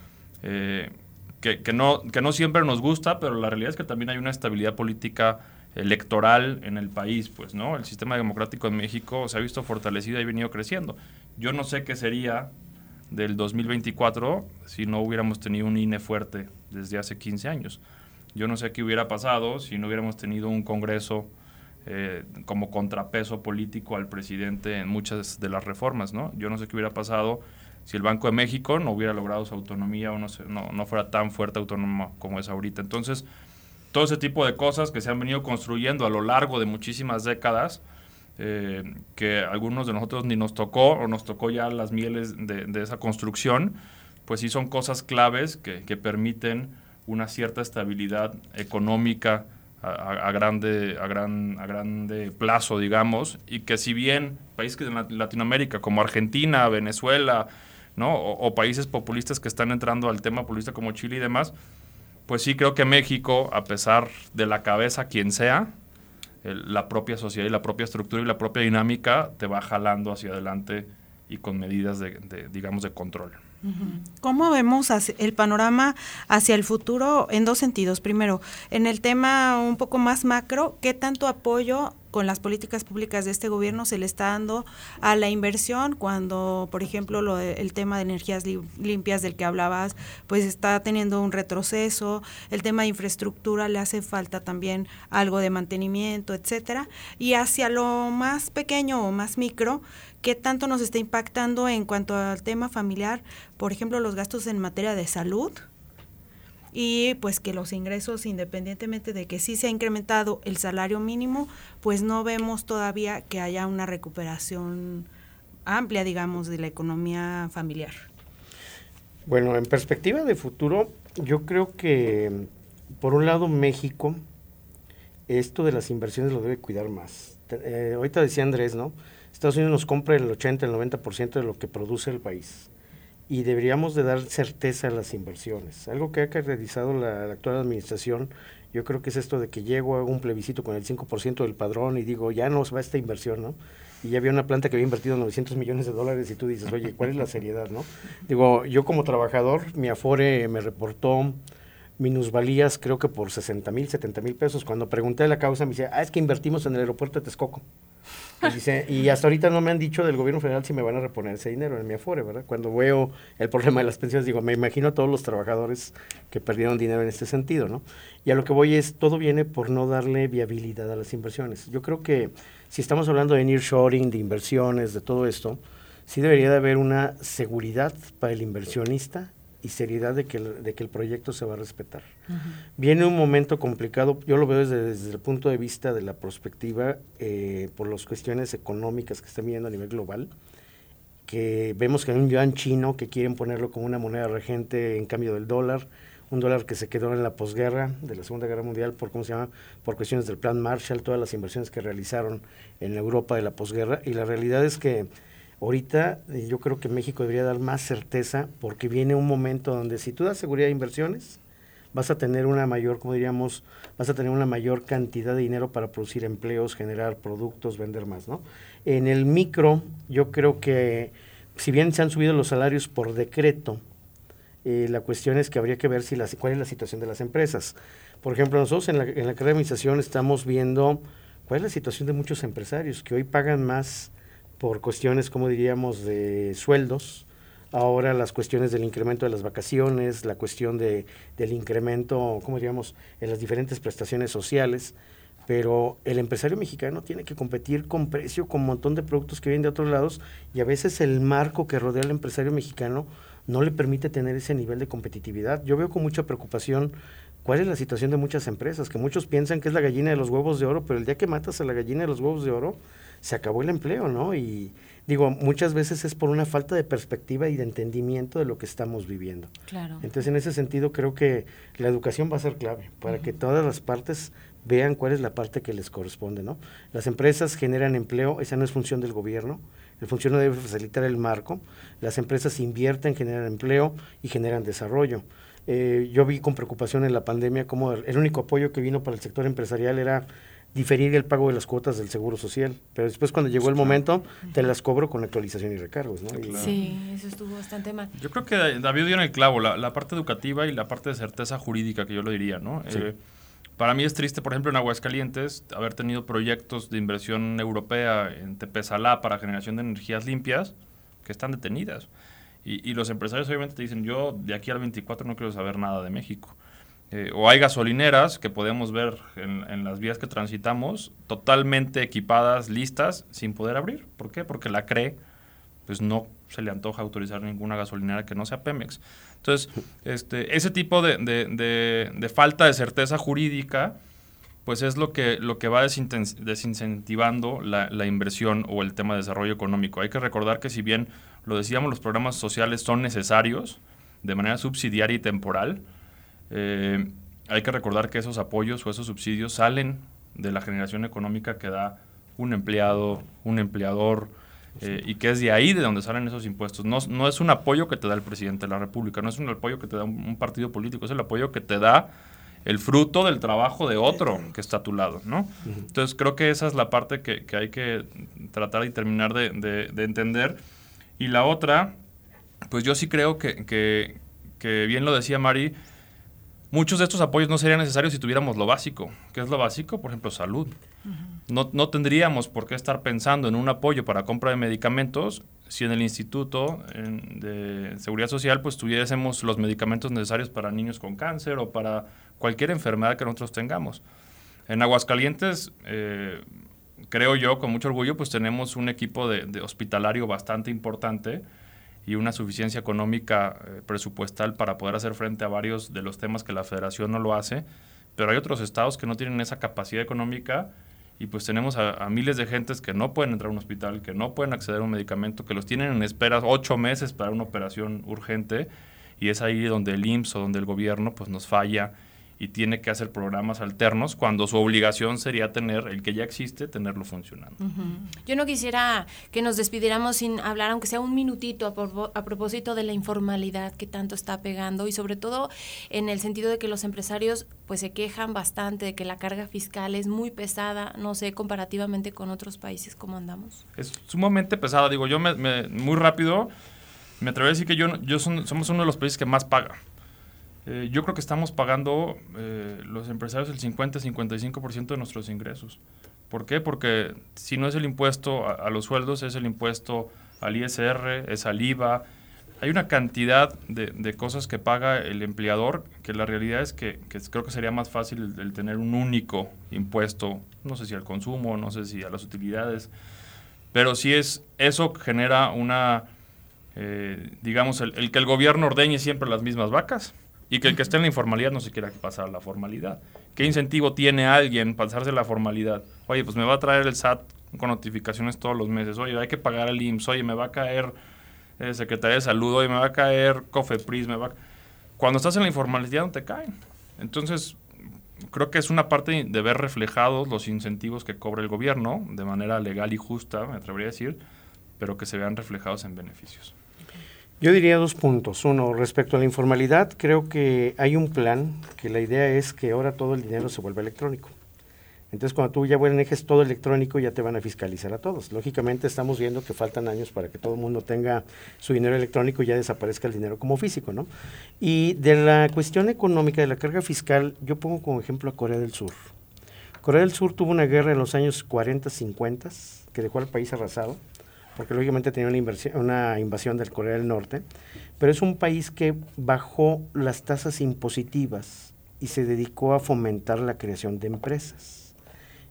que, no, que no siempre nos gusta, pero la realidad es que también hay una estabilidad política electoral en el país, pues, ¿no? El sistema democrático en México se ha visto fortalecido y ha venido creciendo. Yo no sé qué sería del 2024 si no hubiéramos tenido un INE fuerte desde hace 15 años. Yo no sé qué hubiera pasado si no hubiéramos tenido un Congreso eh, como contrapeso político al presidente en muchas de las reformas, ¿no? Yo no sé qué hubiera pasado si el Banco de México no hubiera logrado su autonomía o no, no, no fuera tan fuerte autónomo como es ahorita. Entonces, todo ese tipo de cosas que se han venido construyendo a lo largo de muchísimas décadas, eh, que algunos de nosotros ni nos tocó o nos tocó ya las mieles de, esa construcción, pues sí son cosas claves que, permiten una cierta estabilidad económica a, grande, a, gran, a grande plazo, digamos, y que si bien países de Latinoamérica como Argentina, Venezuela, ¿no? O, países populistas que están entrando al tema populista como Chile y demás, pues sí creo que México, a pesar de la cabeza quien sea, la propia sociedad y la propia estructura y la propia dinámica te va jalando hacia adelante y con medidas de, digamos, de control. ¿Cómo vemos el panorama hacia el futuro en dos sentidos? Primero, en el tema un poco más macro, ¿qué tanto apoyo con las políticas públicas de este gobierno se le está dando a la inversión cuando, por ejemplo, lo el tema de energías limpias del que hablabas, pues está teniendo un retroceso, el tema de infraestructura le hace falta también algo de mantenimiento, etcétera, y hacia lo más pequeño o más micro, ¿qué tanto nos está impactando en cuanto al tema familiar, por ejemplo, los gastos en materia de salud? y pues que los ingresos, independientemente de que sí se ha incrementado el salario mínimo, pues no vemos todavía que haya una recuperación amplia, digamos, de la economía familiar. Bueno, en perspectiva de futuro, yo creo que, por un lado, México, esto de las inversiones lo debe cuidar más. Eh, ahorita decía Andrés, ¿no? Estados Unidos nos compra el 80, el 90% de lo que produce el país y deberíamos de dar certeza a las inversiones. Algo que ha caracterizado la, actual administración, yo creo que es esto de que llego a un plebiscito con el 5% del padrón y digo, ya nos va esta inversión, ¿no? Y ya había una planta que había invertido 900 millones de dólares y tú dices, oye, ¿cuál es la seriedad, no? Digo, yo como trabajador, mi Afore me reportó minusvalías creo que por 60 mil, 70 mil pesos. Cuando pregunté la causa me dice, ah, es que invertimos en el aeropuerto de Texcoco. Y, dice, y hasta ahorita no me han dicho del gobierno federal si me van a reponer ese dinero en mi afore, ¿verdad? Cuando veo el problema de las pensiones, digo, me imagino a todos los trabajadores que perdieron dinero en este sentido, ¿no? Y a lo que voy es, todo viene por no darle viabilidad a las inversiones. Yo creo que si estamos hablando de nearshoring, de inversiones, de todo esto, sí debería de haber una seguridad para el inversionista y seriedad de que de que el proyecto se va a respetar. Viene un momento complicado, yo lo veo desde, el punto de vista de la perspectiva eh, por las cuestiones económicas que están viendo a nivel global, que vemos que hay un yuan chino que quieren ponerlo como una moneda regente en cambio del dólar, un dólar que se quedó en la posguerra de la Segunda Guerra Mundial por cómo se llama, por cuestiones del Plan Marshall, todas las inversiones que realizaron en Europa de la posguerra. Y la realidad es que Ahorita eh, yo creo que México debería dar más certeza porque viene un momento donde si tú das seguridad de inversiones, vas a tener una mayor, como diríamos, vas a tener una mayor cantidad de dinero para producir empleos, generar productos, vender más, ¿no? En el micro, yo creo que si bien se han subido los salarios por decreto, eh, la cuestión es que habría que ver si la, cuál es la situación de las empresas. Por ejemplo, nosotros en la, en la carrera de administración estamos viendo cuál es la situación de muchos empresarios que hoy pagan más por cuestiones, como diríamos, de sueldos, ahora las cuestiones del incremento de las vacaciones, la cuestión de, del incremento, como diríamos, en las diferentes prestaciones sociales, pero el empresario mexicano tiene que competir con precio, con un montón de productos que vienen de otros lados, y a veces el marco que rodea al empresario mexicano no le permite tener ese nivel de competitividad. Yo veo con mucha preocupación cuál es la situación de muchas empresas, que muchos piensan que es la gallina de los huevos de oro, pero el día que matas a la gallina de los huevos de oro, se acabó el empleo, ¿no? Y digo, muchas veces es por una falta de perspectiva y de entendimiento de lo que estamos viviendo. Claro. Entonces, en ese sentido, creo que la educación va a ser clave para que todas las partes vean cuál es la parte que les corresponde, ¿no? Las empresas generan empleo, esa no es función del gobierno, el funcionario debe facilitar el marco, las empresas invierten, generan empleo y generan desarrollo. Eh, yo vi con preocupación en la pandemia como el único apoyo que vino para el sector empresarial era diferir el pago de las cuotas del Seguro Social. Pero después cuando llegó el momento, te las cobro con actualización y recargos. ¿no? Sí, eso estuvo bastante mal. Yo creo que David dio en el clavo, la, parte educativa y la parte de certeza jurídica, que yo lo diría. ¿no? Eh, para mí es triste, por ejemplo, en Aguascalientes, haber tenido proyectos de inversión europea en Tepesalá para generación de energías limpias que están detenidas. Y, y los empresarios obviamente te dicen, yo de aquí al 24 no quiero saber nada de México. Eh, o hay gasolineras que podemos ver en, las vías que transitamos totalmente equipadas, listas, sin poder abrir. ¿Por qué? Porque la CRE pues no se le antoja autorizar ninguna gasolinera que no sea Pemex. Entonces, este, ese tipo de, de, falta de certeza jurídica, pues es lo que, lo que va desincentivando la, la, inversión o el tema de desarrollo económico. Hay que recordar que si bien lo decíamos, los programas sociales son necesarios de manera subsidiaria y temporal, eh, hay que recordar que esos apoyos o esos subsidios salen de la generación económica que da un empleado, un empleador, eh, y que es de ahí de donde salen esos impuestos. No, no, es un apoyo que te da el presidente de la República, no es un apoyo que te da un, partido político, es el apoyo que te da el fruto del trabajo de otro que está a tu lado, ¿no? Entonces creo que esa es la parte que, hay que tratar y terminar de, de, entender. Y la otra, pues yo sí creo que, que, que bien lo decía Mari, Muchos de estos apoyos no serían necesarios si tuviéramos lo básico. ¿Qué es lo básico? Por ejemplo, salud. no, no, tendríamos por qué estar pensando en un apoyo para compra de medicamentos si en el Instituto de Seguridad Social pues tuviésemos los medicamentos necesarios para niños con cáncer o para cualquier enfermedad que nosotros tengamos. En Aguascalientes, eh, creo yo, con mucho orgullo, pues tenemos un equipo de hospitalario bastante importante y una suficiencia económica eh, presupuestal para poder hacer frente a varios de los temas que la federación no lo hace, pero hay otros estados que no tienen esa capacidad económica y pues tenemos a, miles de gentes que no pueden entrar a un hospital, que no pueden acceder a un medicamento, que los tienen en espera ocho meses para una operación urgente y es ahí donde el IMSS o donde el gobierno pues nos falla y tiene que hacer programas alternos cuando su obligación sería tener el que ya existe, tenerlo funcionando. Yo no quisiera que nos despidiéramos sin hablar, aunque sea un minutito, a, propósito de la informalidad que tanto está pegando y sobre todo en el sentido de que los empresarios pues se quejan bastante de que la carga fiscal es muy pesada, no sé, comparativamente con otros países, ¿cómo andamos? Es sumamente pesada, digo, yo me, muy rápido me atrevo a decir que yo, yo somos uno de los países que más paga. Eh, yo creo que estamos pagando eh, los empresarios el 50-55% de nuestros ingresos. ¿Por qué? Porque si no es el impuesto a, los sueldos, es el impuesto al ISR, es al IVA. Hay una cantidad de, cosas que paga el empleador que la realidad es que, creo que sería más fácil el, tener un único impuesto, no sé si al consumo, no sé si a las utilidades, pero si es eso genera una, eh, digamos, el que el gobierno ordeñe siempre las mismas vacas y que el que esté en la informalidad no se quiera pasar a la formalidad. ¿Qué incentivo tiene alguien pasarse a la formalidad? Oye, pues me va a traer el SAT con notificaciones todos los meses. Oye, hay que pagar el IMSS. Oye, me va a caer eh, Secretaría de Salud. Oye, me va a caer COFEPRIS. Me va Cuando estás en la informalidad no te caen. Entonces, creo que es una parte de ver reflejados los incentivos que cobra el gobierno de manera legal y justa, me atrevería a decir, pero que se vean reflejados en beneficios. Yo diría dos puntos. Uno, respecto a la informalidad, creo que hay un plan que la idea es que ahora todo el dinero se vuelva electrónico. Entonces, cuando tú ya manejes todo electrónico, ya te van a fiscalizar a todos. Lógicamente, estamos viendo que faltan años para que todo el mundo tenga su dinero electrónico y ya desaparezca el dinero como físico, ¿no? Y de la cuestión económica, de la carga fiscal, yo pongo como ejemplo a Corea del Sur. Corea del Sur tuvo una guerra en los años 40, 50, que dejó al país arrasado porque lógicamente tenía una, invasión del Corea del Norte, pero es un país que bajó las tasas impositivas y se dedicó a fomentar la creación de empresas.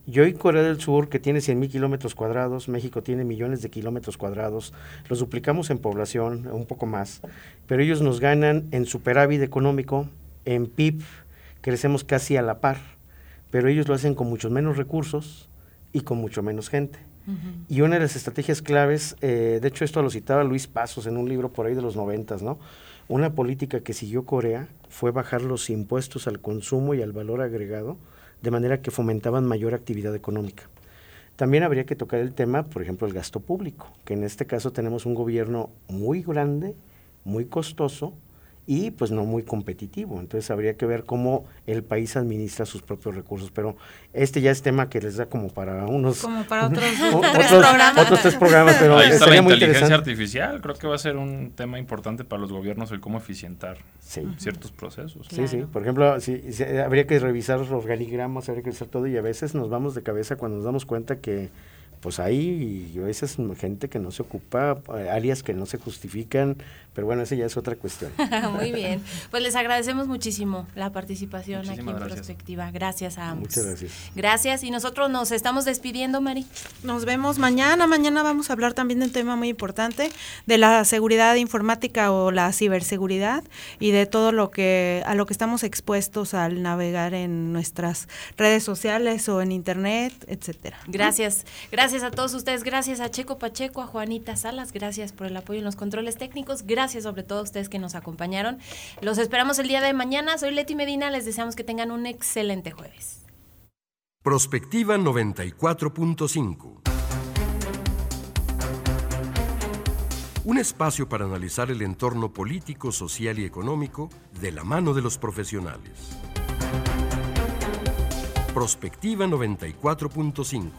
Y hoy Corea del Sur, que tiene 100 mil kilómetros cuadrados, México tiene millones de kilómetros cuadrados, los duplicamos en población, un poco más, pero ellos nos ganan en superávit económico, en PIB, crecemos casi a la par, pero ellos lo hacen con muchos menos recursos y con mucho menos gente. Y una de las estrategias claves, eh, de hecho esto lo citaba Luis Pasos en un libro por ahí de los noventas, ¿no? Una política que siguió Corea fue bajar los impuestos al consumo y al valor agregado, de manera que fomentaban mayor actividad económica. También habría que tocar el tema, por ejemplo, el gasto público, que en este caso tenemos un gobierno muy grande, muy costoso, y pues no muy competitivo. Entonces habría que ver cómo el país administra sus propios recursos. Pero este ya es tema que les da como para unos... Como para otros, *laughs* tres programas. Otros tres programas, pero Ahí está la inteligencia artificial. Creo que va a ser un tema importante para los gobiernos el cómo eficientar ciertos procesos. Sí, sí. Por ejemplo, si, habría que revisar los organigramas, habría que revisar todo y a veces nos vamos de cabeza cuando nos damos cuenta que pues hay a veces gente que no se ocupa, áreas que no se justifican, pero bueno, esa ya es otra cuestión. *laughs* Muy bien, pues les agradecemos muchísimo la participación aquí en Prospectiva. Gracias a ambos. Muchas gracias. Gracias y nosotros nos estamos despidiendo, Mari. Nos vemos mañana. Mañana vamos a hablar también de un tema muy importante, de la seguridad informática o la ciberseguridad y de todo lo que a lo que estamos expuestos al navegar en nuestras redes sociales o en internet, etcétera. Gracias. Gracias a todos ustedes. Gracias a Checo Pacheco, a Juanita Salas. Gracias por el apoyo en los controles técnicos. Gracias sobre todo a ustedes que nos acompañaron. Los esperamos el día de mañana. Soy Leti Medina. Les deseamos que tengan un excelente jueves. Prospectiva 94.5. Un espacio para analizar el entorno político, social y económico de la mano de los profesionales. Prospectiva 94.5.